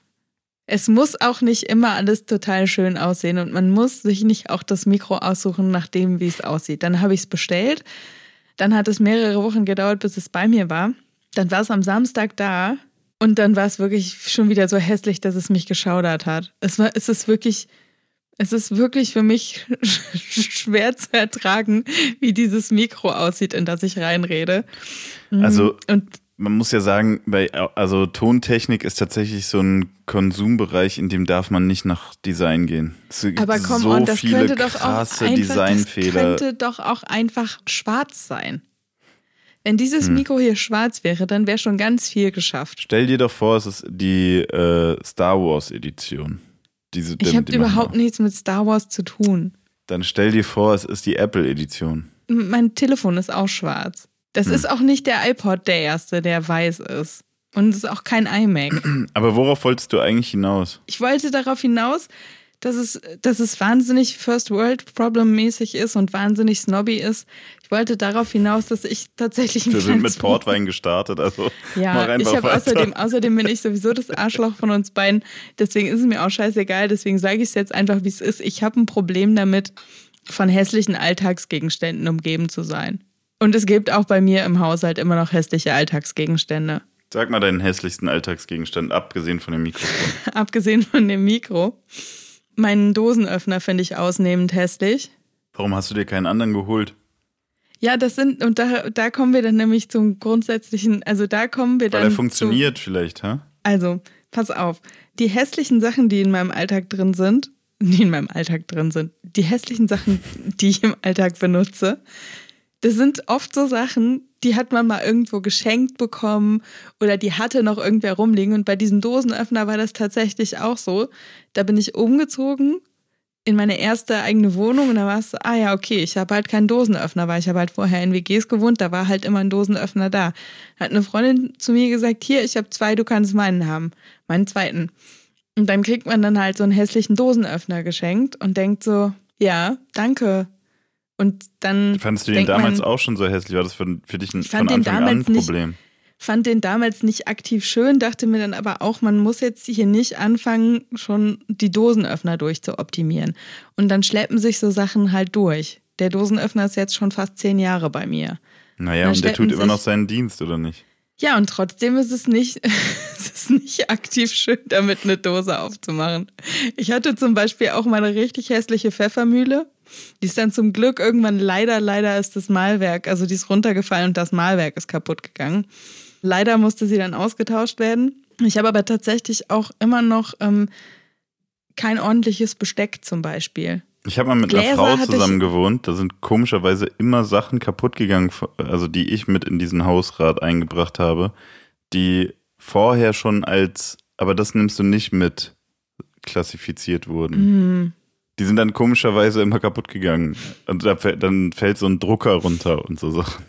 es muss auch nicht immer alles total schön aussehen und man muss sich nicht auch das Mikro aussuchen, nach dem, wie es aussieht. Dann habe ich es bestellt. Dann hat es mehrere Wochen gedauert, bis es bei mir war. Dann war es am Samstag da und dann war es wirklich schon wieder so hässlich, dass es mich geschaudert hat. Es war, es ist wirklich, es ist wirklich für mich <laughs> schwer zu ertragen, wie dieses Mikro aussieht, in das ich reinrede. Also und man muss ja sagen, bei, also Tontechnik ist tatsächlich so ein Konsumbereich, in dem darf man nicht nach Design gehen. Es gibt Aber komm, so das viele könnte doch krasse auch einfach, Designfehler. Das könnte doch auch einfach schwarz sein. Wenn dieses hm. Mikro hier schwarz wäre, dann wäre schon ganz viel geschafft. Stell dir doch vor, es ist die äh, Star Wars Edition. Diese, ich habe überhaupt nichts mit Star Wars zu tun. Dann stell dir vor, es ist die Apple Edition. Mein Telefon ist auch schwarz. Das hm. ist auch nicht der iPod der erste, der weiß ist. Und es ist auch kein iMac. <clears throat> Aber worauf wolltest du eigentlich hinaus? Ich wollte darauf hinaus, dass es, dass es wahnsinnig First World Problem mäßig ist und wahnsinnig snobby ist. Ich wollte darauf hinaus, dass ich tatsächlich. Wir sind mit Portwein gestartet, also. Ja, ich habe außerdem, <laughs> außerdem bin ich sowieso das Arschloch von uns beiden. Deswegen ist es mir auch scheißegal. Deswegen sage ich es jetzt einfach, wie es ist. Ich habe ein Problem damit, von hässlichen Alltagsgegenständen umgeben zu sein. Und es gibt auch bei mir im Haushalt immer noch hässliche Alltagsgegenstände. Sag mal deinen hässlichsten Alltagsgegenstand, abgesehen von dem Mikrofon. <laughs> abgesehen von dem Mikro. Meinen Dosenöffner finde ich ausnehmend hässlich. Warum hast du dir keinen anderen geholt? Ja, das sind, und da, da kommen wir dann nämlich zum grundsätzlichen, also da kommen wir Weil dann. Weil er funktioniert zu, vielleicht, hä? Also, pass auf. Die hässlichen Sachen, die in meinem Alltag drin sind, die in meinem Alltag drin sind, die hässlichen Sachen, die ich im Alltag benutze, das sind oft so Sachen, die hat man mal irgendwo geschenkt bekommen oder die hatte noch irgendwer rumliegen. Und bei diesem Dosenöffner war das tatsächlich auch so. Da bin ich umgezogen in meine erste eigene Wohnung und da war es so, ah ja, okay, ich habe halt keinen Dosenöffner, weil ich habe halt vorher in WGs gewohnt, da war halt immer ein Dosenöffner da. Hat eine Freundin zu mir gesagt, hier, ich habe zwei, du kannst meinen haben, meinen zweiten. Und dann kriegt man dann halt so einen hässlichen Dosenöffner geschenkt und denkt so, ja, danke, und dann. Fandest du den damals man, auch schon so hässlich? War das für, für dich ein, von Anfang an ein Problem? Nicht, fand den damals nicht aktiv schön, dachte mir dann aber auch, man muss jetzt hier nicht anfangen, schon die Dosenöffner durchzuoptimieren. Und dann schleppen sich so Sachen halt durch. Der Dosenöffner ist jetzt schon fast zehn Jahre bei mir. Naja, und der tut immer noch seinen Dienst, oder nicht? Ja, und trotzdem ist es nicht, <laughs> es ist nicht aktiv schön, damit eine Dose aufzumachen. Ich hatte zum Beispiel auch mal eine richtig hässliche Pfeffermühle. Die ist dann zum Glück irgendwann leider, leider ist das Malwerk, also die ist runtergefallen und das Malwerk ist kaputt gegangen. Leider musste sie dann ausgetauscht werden. Ich habe aber tatsächlich auch immer noch ähm, kein ordentliches Besteck zum Beispiel. Ich habe mal mit Gläser einer Frau zusammen gewohnt. Da sind komischerweise immer Sachen kaputt gegangen, also die ich mit in diesen Hausrat eingebracht habe, die vorher schon als, aber das nimmst du nicht mit, klassifiziert wurden. Mm. Die sind dann komischerweise immer kaputt gegangen. Und dann fällt so ein Drucker runter und so Sachen.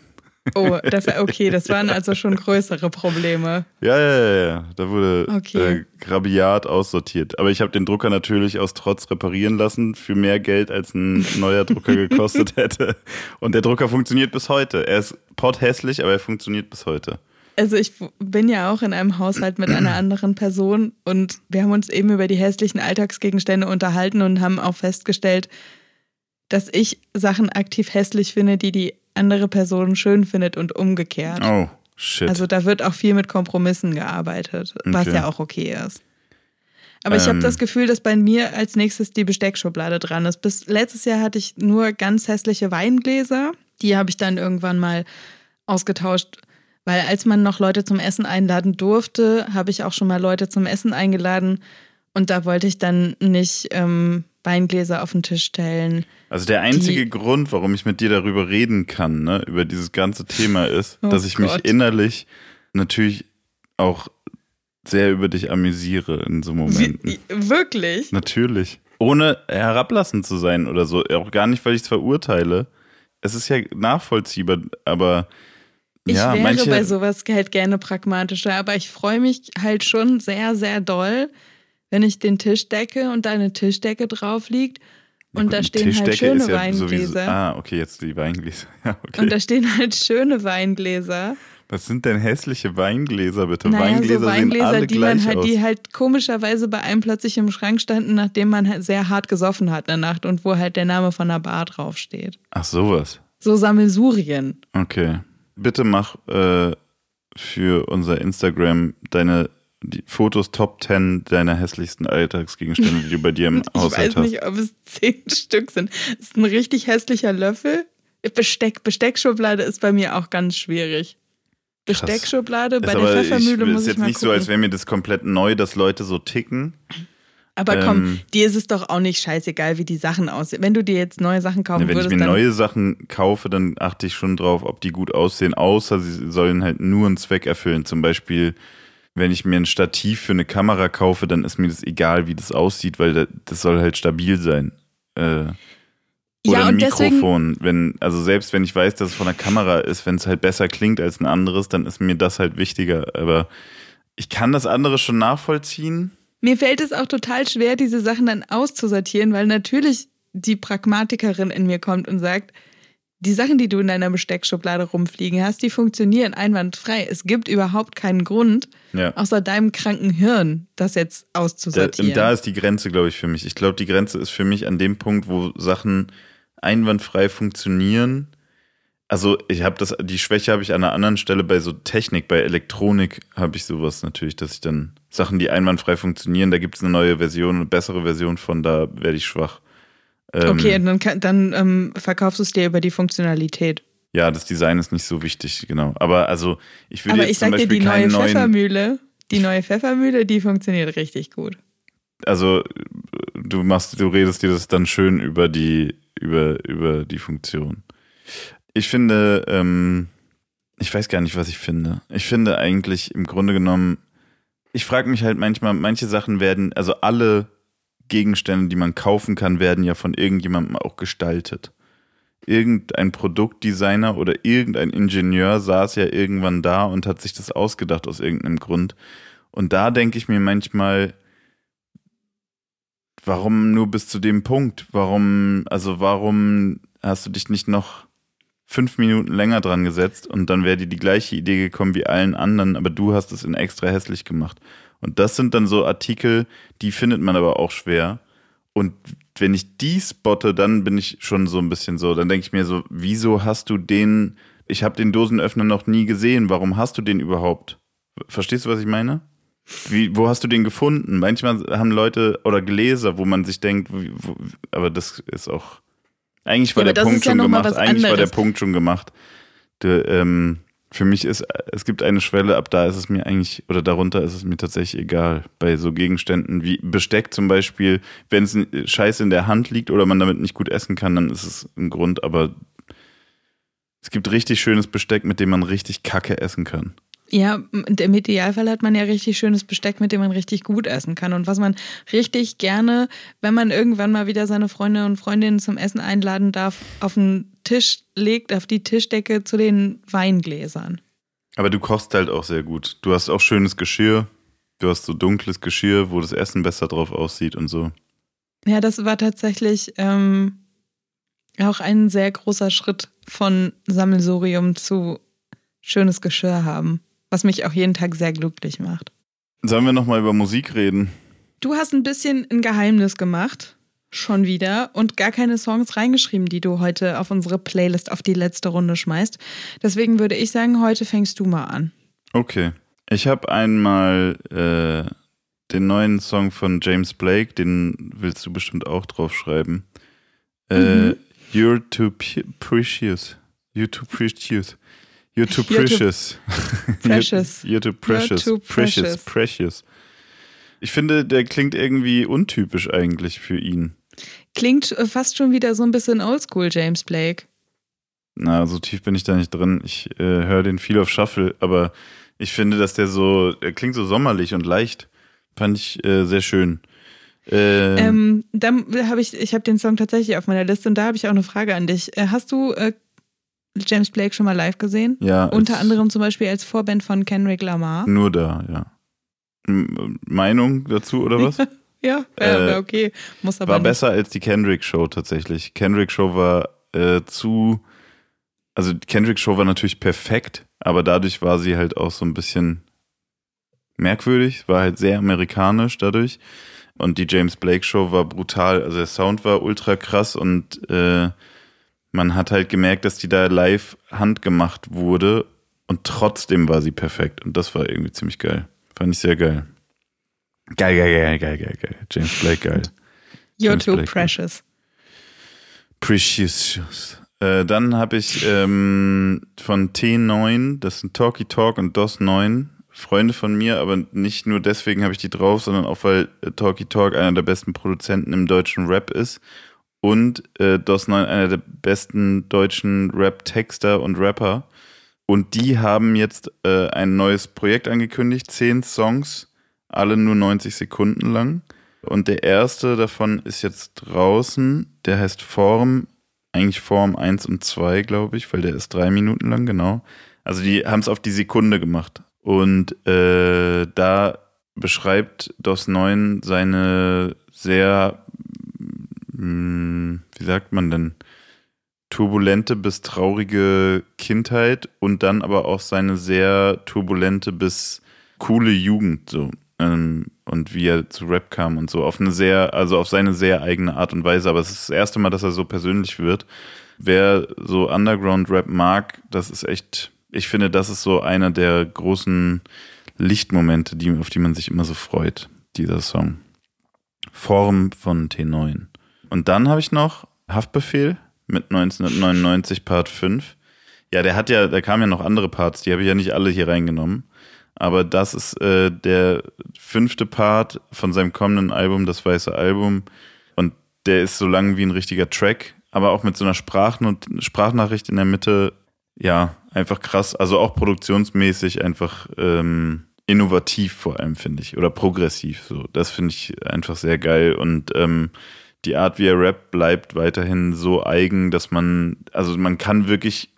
Oh, das, okay, das waren also schon größere Probleme. Ja, ja, ja, ja. Da wurde okay. äh, grabiat aussortiert. Aber ich habe den Drucker natürlich aus Trotz reparieren lassen für mehr Geld, als ein neuer Drucker gekostet <laughs> hätte. Und der Drucker funktioniert bis heute. Er ist potthässlich, aber er funktioniert bis heute. Also ich bin ja auch in einem Haushalt mit einer anderen Person und wir haben uns eben über die hässlichen Alltagsgegenstände unterhalten und haben auch festgestellt, dass ich Sachen aktiv hässlich finde, die die andere Person schön findet und umgekehrt. Oh, shit. Also da wird auch viel mit Kompromissen gearbeitet, okay. was ja auch okay ist. Aber ich habe Ähm. das Gefühl, dass bei mir als nächstes die Besteckschublade dran ist. Bis letztes Jahr hatte ich nur ganz hässliche Weingläser. Die habe ich dann irgendwann mal ausgetauscht. Weil als man noch Leute zum Essen einladen durfte, habe ich auch schon mal Leute zum Essen eingeladen. Und da wollte ich dann nicht ähm, Weingläser auf den Tisch stellen. Also der einzige Die- Grund, warum ich mit dir darüber reden kann, ne, über dieses ganze Thema ist, <laughs> Oh dass ich mich Gott. innerlich natürlich auch sehr über dich amüsiere in so Momenten. Wie, wirklich? Natürlich. Ohne herablassend zu sein oder so. Auch gar nicht, weil ich es verurteile. Es ist ja nachvollziehbar, aber Ich ja, wäre manche. bei sowas halt gerne pragmatischer, aber ich freue mich halt schon sehr, sehr doll, wenn ich den Tisch decke und da eine Tischdecke drauf liegt und da Die stehen halt Tischdecke schöne ist ja Weingläser. sowieso- Ah, okay, jetzt die Weingläser. <laughs> Ja, okay. Und da stehen halt schöne Weingläser. Was sind denn hässliche Weingläser, bitte? Naja, Weingläser, so Weingläser, sehen alle die gleich halt, aus. die halt komischerweise bei einem plötzlich im Schrank standen, nachdem man halt sehr hart gesoffen hat in der Nacht und wo halt der Name von der Bar draufsteht. Ach, sowas. So Sammelsurien. Okay. Bitte mach äh, für unser Instagram deine die Fotos Top 10 deiner hässlichsten Alltagsgegenstände, die du bei dir im <laughs> Ich Haushalt weiß hast. nicht, ob es zehn <laughs> Stück sind. Das ist ein richtig hässlicher Löffel. Besteck, Besteckschublade ist bei mir auch ganz schwierig. Krass. Besteckschublade, bei ist der Pfeffermühle ich, muss ist ich jetzt mal nicht gucken. so, als wäre mir das komplett neu, dass Leute so ticken. Aber komm, ähm, dir ist es doch auch nicht scheißegal, wie die Sachen aussehen. Wenn du dir jetzt neue Sachen kaufen Ja, wenn ich würdest, mir dann neue Sachen kaufe, dann achte ich schon drauf, ob die gut aussehen, außer sie sollen halt nur einen Zweck erfüllen. Zum Beispiel, wenn ich mir ein Stativ für eine Kamera kaufe, dann ist mir das egal, wie das aussieht, weil das, soll halt stabil sein. Äh, oder ja, ein Mikrofon. Wenn, also selbst wenn ich weiß, dass es von der Kamera ist, wenn es halt besser klingt als ein anderes, dann ist mir das halt wichtiger. Aber ich kann das andere schon nachvollziehen. Mir fällt es auch total schwer, diese Sachen dann auszusortieren, weil natürlich die Pragmatikerin in mir kommt und sagt, die Sachen, die du in deiner Besteckschublade rumfliegen hast, die funktionieren einwandfrei. Es gibt überhaupt keinen Grund, Ja. außer deinem kranken Hirn, das jetzt Da, auszusortieren. und da ist die Grenze, glaube ich, für mich. Ich glaube, die Grenze ist für mich an dem Punkt, wo Sachen einwandfrei funktionieren. Also ich habe das, die Schwäche habe ich an einer anderen Stelle bei so Technik, bei Elektronik habe ich sowas natürlich, dass ich dann Sachen, die einwandfrei funktionieren, da gibt es eine neue Version, eine bessere Version von, da werde ich schwach. Ähm, okay, dann, kann, dann ähm, verkaufst du es dir über die Funktionalität. Ja, das Design ist nicht so wichtig, genau. Aber also ich würde Aber jetzt ich zum sag dir, Beispiel die neue neuen, Pfeffermühle, die neue Pfeffermühle, die funktioniert richtig gut. also du machst, du redest dir das dann schön über die, über, über die Funktion. Ich finde, ähm, ich weiß gar nicht, was ich finde. Ich finde eigentlich im Grunde genommen, ich frage mich halt manchmal, manche Sachen werden, also alle Gegenstände, die man kaufen kann, werden ja von irgendjemandem auch gestaltet. Irgendein Produktdesigner oder irgendein Ingenieur saß ja irgendwann da und hat sich das ausgedacht aus irgendeinem Grund. Und da denke ich mir manchmal, warum nur bis zu dem Punkt? Warum, also warum hast du dich nicht noch fünf Minuten länger dran gesetzt und dann wäre dir die gleiche Idee gekommen wie allen anderen, aber du hast es in extra hässlich gemacht. Und das sind dann so Artikel, die findet man aber auch schwer. Und wenn ich die spotte, dann bin ich schon so ein bisschen so, dann denke ich mir so, wieso hast du den, ich habe den Dosenöffner noch nie gesehen, warum hast du den überhaupt? Verstehst du, was ich meine? Wie, wo hast du den gefunden? Manchmal haben Leute oder Gläser, wo man sich denkt, aber das ist auch. Eigentlich war Ja, der Punkt ja schon mal gemacht. Eigentlich war der. Punkt schon gemacht. Der, ähm, für mich ist, es gibt eine Schwelle, ab da ist es mir eigentlich, oder darunter ist es mir tatsächlich egal. Bei so Gegenständen wie Besteck zum Beispiel, wenn es Scheiß in der Hand liegt oder man damit nicht gut essen kann, dann ist es ein Grund, aber es gibt richtig schönes Besteck, mit dem man richtig Kacke essen kann. Ja, im Idealfall hat man ja richtig schönes Besteck, mit dem man richtig gut essen kann. Und was man richtig gerne, wenn man irgendwann mal wieder seine Freunde und Freundinnen zum Essen einladen darf, auf den Tisch legt, auf die Tischdecke zu den Weingläsern. Aber du kochst halt auch sehr gut. Du hast auch schönes Geschirr. Du hast so dunkles Geschirr, wo das Essen besser drauf aussieht und so. Ja, das war tatsächlich ähm, auch ein sehr großer Schritt von Sammelsurium zu schönes Geschirr haben, was mich auch jeden Tag sehr glücklich macht. Sollen wir nochmal über Musik reden? Du hast ein bisschen ein Geheimnis gemacht, schon wieder, und gar keine Songs reingeschrieben, die du heute auf unsere Playlist auf die letzte Runde schmeißt. Deswegen würde ich sagen, heute fängst du mal an. Okay. Ich habe einmal äh, den neuen Song von James Blake, den willst du bestimmt auch draufschreiben. Äh, Mhm. You're too precious. You're too precious. You're too You're too precious. <laughs> precious. You're, you're too precious. too precious. precious. Precious. Ich finde, der klingt irgendwie untypisch eigentlich für ihn. Klingt äh, fast schon wieder so ein bisschen oldschool, James Blake. Na, so tief bin ich da nicht drin. Ich äh, höre den viel auf Shuffle, aber ich finde, dass der so, der klingt so sommerlich und leicht. Fand ich äh, sehr schön. Ähm, Ähm, dann habe ich, ich habe den Song tatsächlich auf meiner Liste und da habe ich auch eine Frage an dich. Äh, Hast du äh, James Blake schon mal live gesehen? ja, Unter anderem zum Beispiel als Vorband von Kendrick Lamar. Nur da, ja. M Meinung dazu oder was? <laughs> Ja, Äh, okay. Muss aber war nicht. besser als die Kendrick Show tatsächlich. Kendrick Show war äh, zu, also Kendrick Show war natürlich perfekt, aber dadurch war sie halt auch so ein bisschen merkwürdig, war halt sehr amerikanisch dadurch. Und die James Blake Show war brutal, also der Sound war ultra krass und äh, man hat halt gemerkt, dass die da live handgemacht wurde und trotzdem war sie perfekt und das war irgendwie ziemlich geil. Fand ich sehr geil. Geil, geil, geil, geil, geil, geil. James Blake geil. You're James too Blake. precious. Precious. Äh, dann habe ich ähm, von T9, das sind Talkie Talk und DOS 9, Freunde von mir, aber nicht nur deswegen habe ich die drauf, sondern auch weil äh, Talkie Talk einer der besten Produzenten im deutschen Rap ist und äh, DOS 9 einer der besten deutschen Rap-Texter und Rapper. Und die haben jetzt äh, ein neues Projekt angekündigt, zehn Songs, alle nur 90 Sekunden lang. Und der erste davon ist jetzt draußen, der heißt Form, eigentlich Form 1 und 2, glaube ich, weil der ist drei Minuten lang, genau. Also die haben es auf die Sekunde gemacht. Und äh, da beschreibt DOS 9 seine sehr, mh, wie sagt man denn, turbulente bis traurige Kindheit und dann aber auch seine sehr turbulente bis coole Jugend so ähm, und wie er zu Rap kam und so. Auf eine sehr also auf seine sehr eigene Art und Weise aber es ist das erste Mal dass er so persönlich wird. Wer so Underground Rap mag das ist echt ich finde das ist so einer der großen Lichtmomente die auf die man sich immer so freut dieser Song. Form von T9 und dann habe ich noch Haftbefehl mit 1999 Part 5. Ja, der hat ja, da kamen ja noch andere Parts, die habe ich ja nicht alle hier reingenommen. Aber das ist äh, der fünfte Part von seinem kommenden Album, das weiße Album. Und der ist so lang wie ein richtiger Track, aber auch mit so einer Sprachnot Sprachnachricht in der Mitte. Ja, einfach krass. Also auch produktionsmäßig einfach ähm, innovativ vor allem, finde ich. Oder progressiv. So, das finde ich einfach sehr geil. Und ähm, die Art, wie er rappt, bleibt weiterhin so eigen, dass man, also man kann wirklich,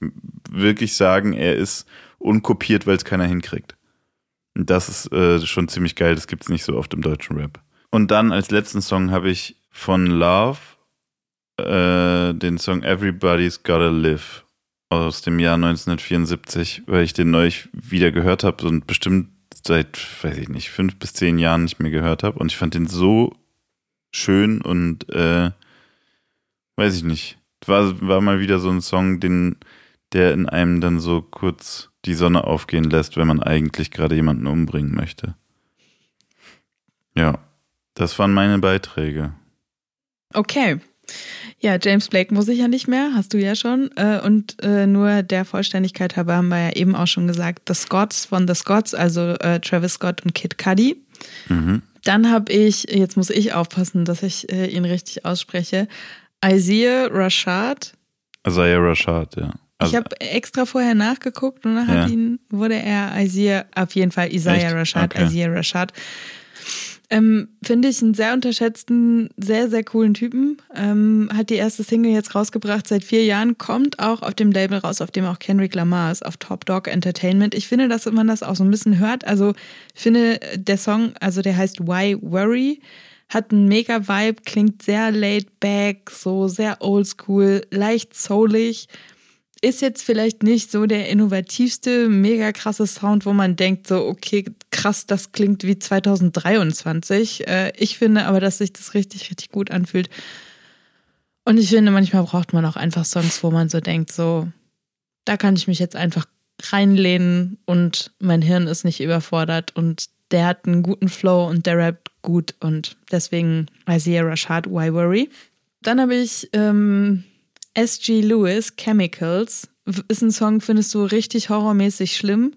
wirklich sagen, er ist unkopiert, weil es keiner hinkriegt. Und das ist äh, schon ziemlich geil, das gibt es nicht so oft im deutschen Rap. Und dann als letzten Song habe ich von Love äh, den Song Everybody's Gotta Live aus dem Jahr 1974, weil ich den neulich wieder gehört habe und bestimmt seit, weiß ich nicht, fünf bis zehn Jahren nicht mehr gehört habe. Und ich fand den so schön und äh, weiß ich nicht. War, war mal wieder so ein Song, den, der in einem dann so kurz die Sonne aufgehen lässt, wenn man eigentlich gerade jemanden umbringen möchte. Ja, das waren meine Beiträge. Okay. Ja, James Blake muss ich ja nicht mehr, hast du ja schon. Äh, Und äh, nur der Vollständigkeit halber haben wir ja eben auch schon gesagt, The Scots von The Scots, also äh, Travis Scott und Kid Cudi. Mhm. Dann habe ich, jetzt muss ich aufpassen, dass ich äh, ihn richtig ausspreche, Isaiah Rashad. Isaiah Rashad, ja. Also, ich habe extra vorher nachgeguckt und dann Ja. hat ihn, wurde er Isaiah, auf jeden Fall Isaiah Echt? Rashad, Okay. Isaiah Rashad. Ähm, Finde ich einen sehr unterschätzten, sehr, sehr coolen Typen. Ähm, hat die erste Single jetzt rausgebracht seit vier Jahren, kommt auch auf dem Label raus, auf dem auch Kendrick Lamar ist, auf Top Dog Entertainment. Ich finde, dass man das auch so ein bisschen hört. Also, ich finde, der Song, also der heißt Why Worry, hat einen mega Vibe, klingt sehr laid back, so sehr oldschool, leicht soulig ist jetzt vielleicht nicht so der innovativste, mega krasse Sound, wo man denkt, so, okay, krass, das klingt wie 2023. Äh, ich finde aber, dass sich das richtig, richtig gut anfühlt. Und ich finde, manchmal braucht man auch einfach Songs, wo man so denkt, so, da kann ich mich jetzt einfach reinlehnen und mein Hirn ist nicht überfordert und der hat einen guten Flow und der rappt gut und deswegen Isaiah Rashad, Why Worry. Dann habe ich ähm, S.G. Lewis, Chemicals. Ist ein Song, findest du richtig horrormäßig schlimm.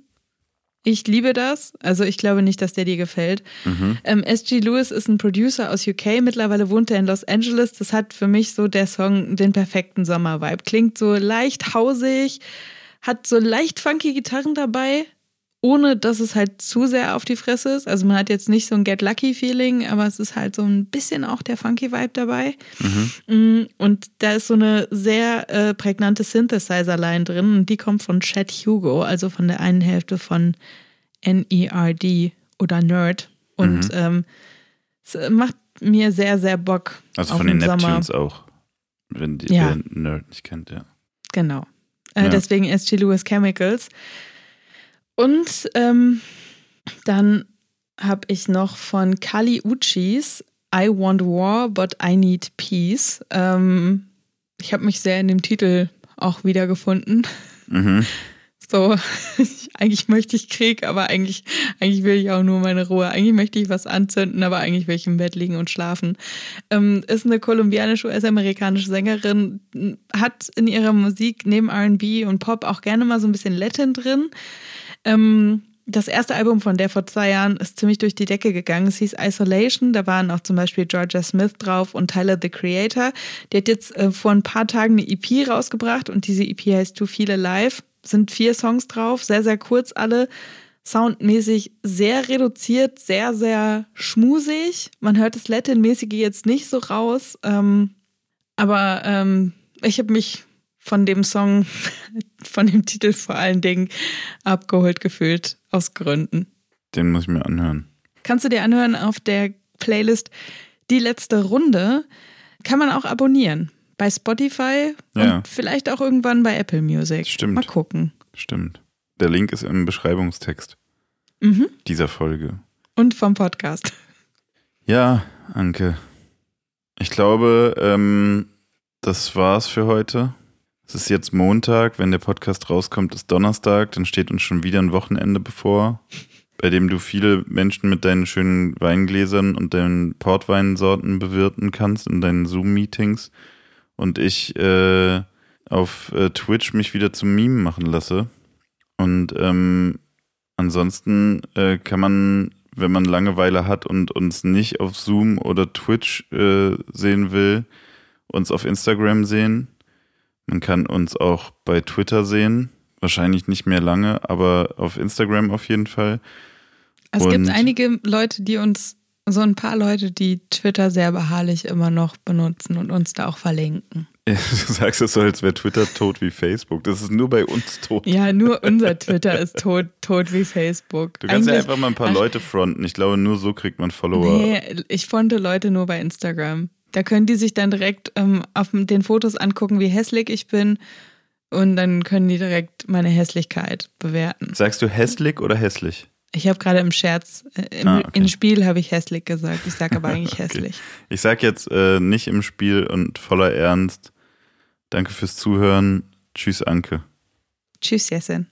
Ich liebe das. Also ich glaube nicht, dass der dir gefällt. Mhm. Ähm, S.G. Lewis ist ein Producer aus UK. Mittlerweile wohnt er in Los Angeles. Das hat für mich so der Song den perfekten Sommer-Vibe. Klingt so leicht hausig, hat so leicht funky Gitarren dabei, ohne dass es halt zu sehr auf die Fresse ist. Also man hat jetzt nicht so ein Get Lucky Feeling, aber es ist halt so ein bisschen auch der funky Vibe dabei. Mm, Und da ist so eine sehr äh, prägnante Synthesizer-Line drin und die kommt von Chad Hugo, also von der einen Hälfte von N-E-R-D oder Nerd. Und ähm, es macht mir sehr, sehr Bock. Also von den den Sommer. Neptunes auch. Wenn die Ja. Nerd nicht kennt, ja. Genau. Äh, Ja. Deswegen SG Lewis Chemicals. Und ähm, dann habe ich noch von Kali Uchis I Want War, but I Need Peace. Ähm, ich habe mich sehr in dem Titel auch wiedergefunden. Mhm. <laughs> So, <laughs> eigentlich möchte ich Krieg, aber eigentlich, eigentlich will ich auch nur meine Ruhe. Eigentlich möchte ich was anzünden, aber eigentlich will ich im Bett liegen und schlafen. Ähm, ist eine kolumbianische, US-amerikanische Sängerin, hat in ihrer Musik neben RB und Pop auch gerne mal so ein bisschen Latin drin. Ähm, das erste Album von der vor zwei Jahren ist ziemlich durch die Decke gegangen. Es hieß Isolation. Da waren auch zum Beispiel Georgia Smith drauf und Tyler the Creator. Die hat jetzt äh, vor ein paar Tagen eine EP rausgebracht und diese EP heißt Too Feel Alive. Sind vier Songs drauf, sehr, sehr kurz alle. Soundmäßig sehr reduziert, sehr, sehr schmusig. Man hört das Latin-mäßige jetzt nicht so raus. Ähm, aber ähm, ich habe mich von dem Song, <laughs> von dem Titel vor allen Dingen abgeholt gefühlt, aus Gründen. Den muss ich mir anhören. Kannst du dir anhören auf der Playlist Die letzte Runde. Kann man auch abonnieren. Bei Spotify Ja. und vielleicht auch irgendwann bei Apple Music. Stimmt. Mal gucken. Stimmt. Der Link ist im Beschreibungstext Mhm. dieser Folge. Und vom Podcast. <laughs> Ja, Anke. Ich glaube, ähm, das war's für heute. Es ist jetzt Montag, wenn der Podcast rauskommt, ist Donnerstag, dann steht uns schon wieder ein Wochenende bevor, bei dem du viele Menschen mit deinen schönen Weingläsern und deinen Portweinsorten bewirten kannst in deinen Zoom-Meetings und ich äh, auf äh, Twitch mich wieder zum Meme machen lasse. Und ähm, ansonsten äh, kann man, wenn man Langeweile hat und uns nicht auf Zoom oder Twitch äh, sehen will, uns auf Instagram sehen. Man kann uns auch bei Twitter sehen. Wahrscheinlich nicht mehr lange, aber auf Instagram auf jeden Fall. Es Und- gibt einige Leute, die uns, so ein paar Leute, die Twitter sehr beharrlich immer noch benutzen und uns da auch verlinken. <laughs> Du sagst es so, als wäre Twitter tot wie Facebook. Das ist nur bei uns tot. Ja, nur <laughs> unser Twitter ist tot, tot wie Facebook. Du kannst ja Eigentlich- einfach mal ein paar Leute fronten. Ich glaube, nur so kriegt man Follower. Nee, ich fronte Leute nur bei Instagram. Da können die sich dann direkt ähm, auf den Fotos angucken, wie hässlich ich bin. Und dann können die direkt meine Hässlichkeit bewerten. Sagst du hässlich oder hässlich? Ich habe gerade im Scherz, äh, im, Ah, okay. im Spiel habe ich hässlich gesagt. Ich sage aber <laughs> eigentlich Okay. hässlich. Ich sag jetzt äh, nicht im Spiel und voller Ernst. Danke fürs Zuhören. Tschüss, Anke. Tschüss, Jessin.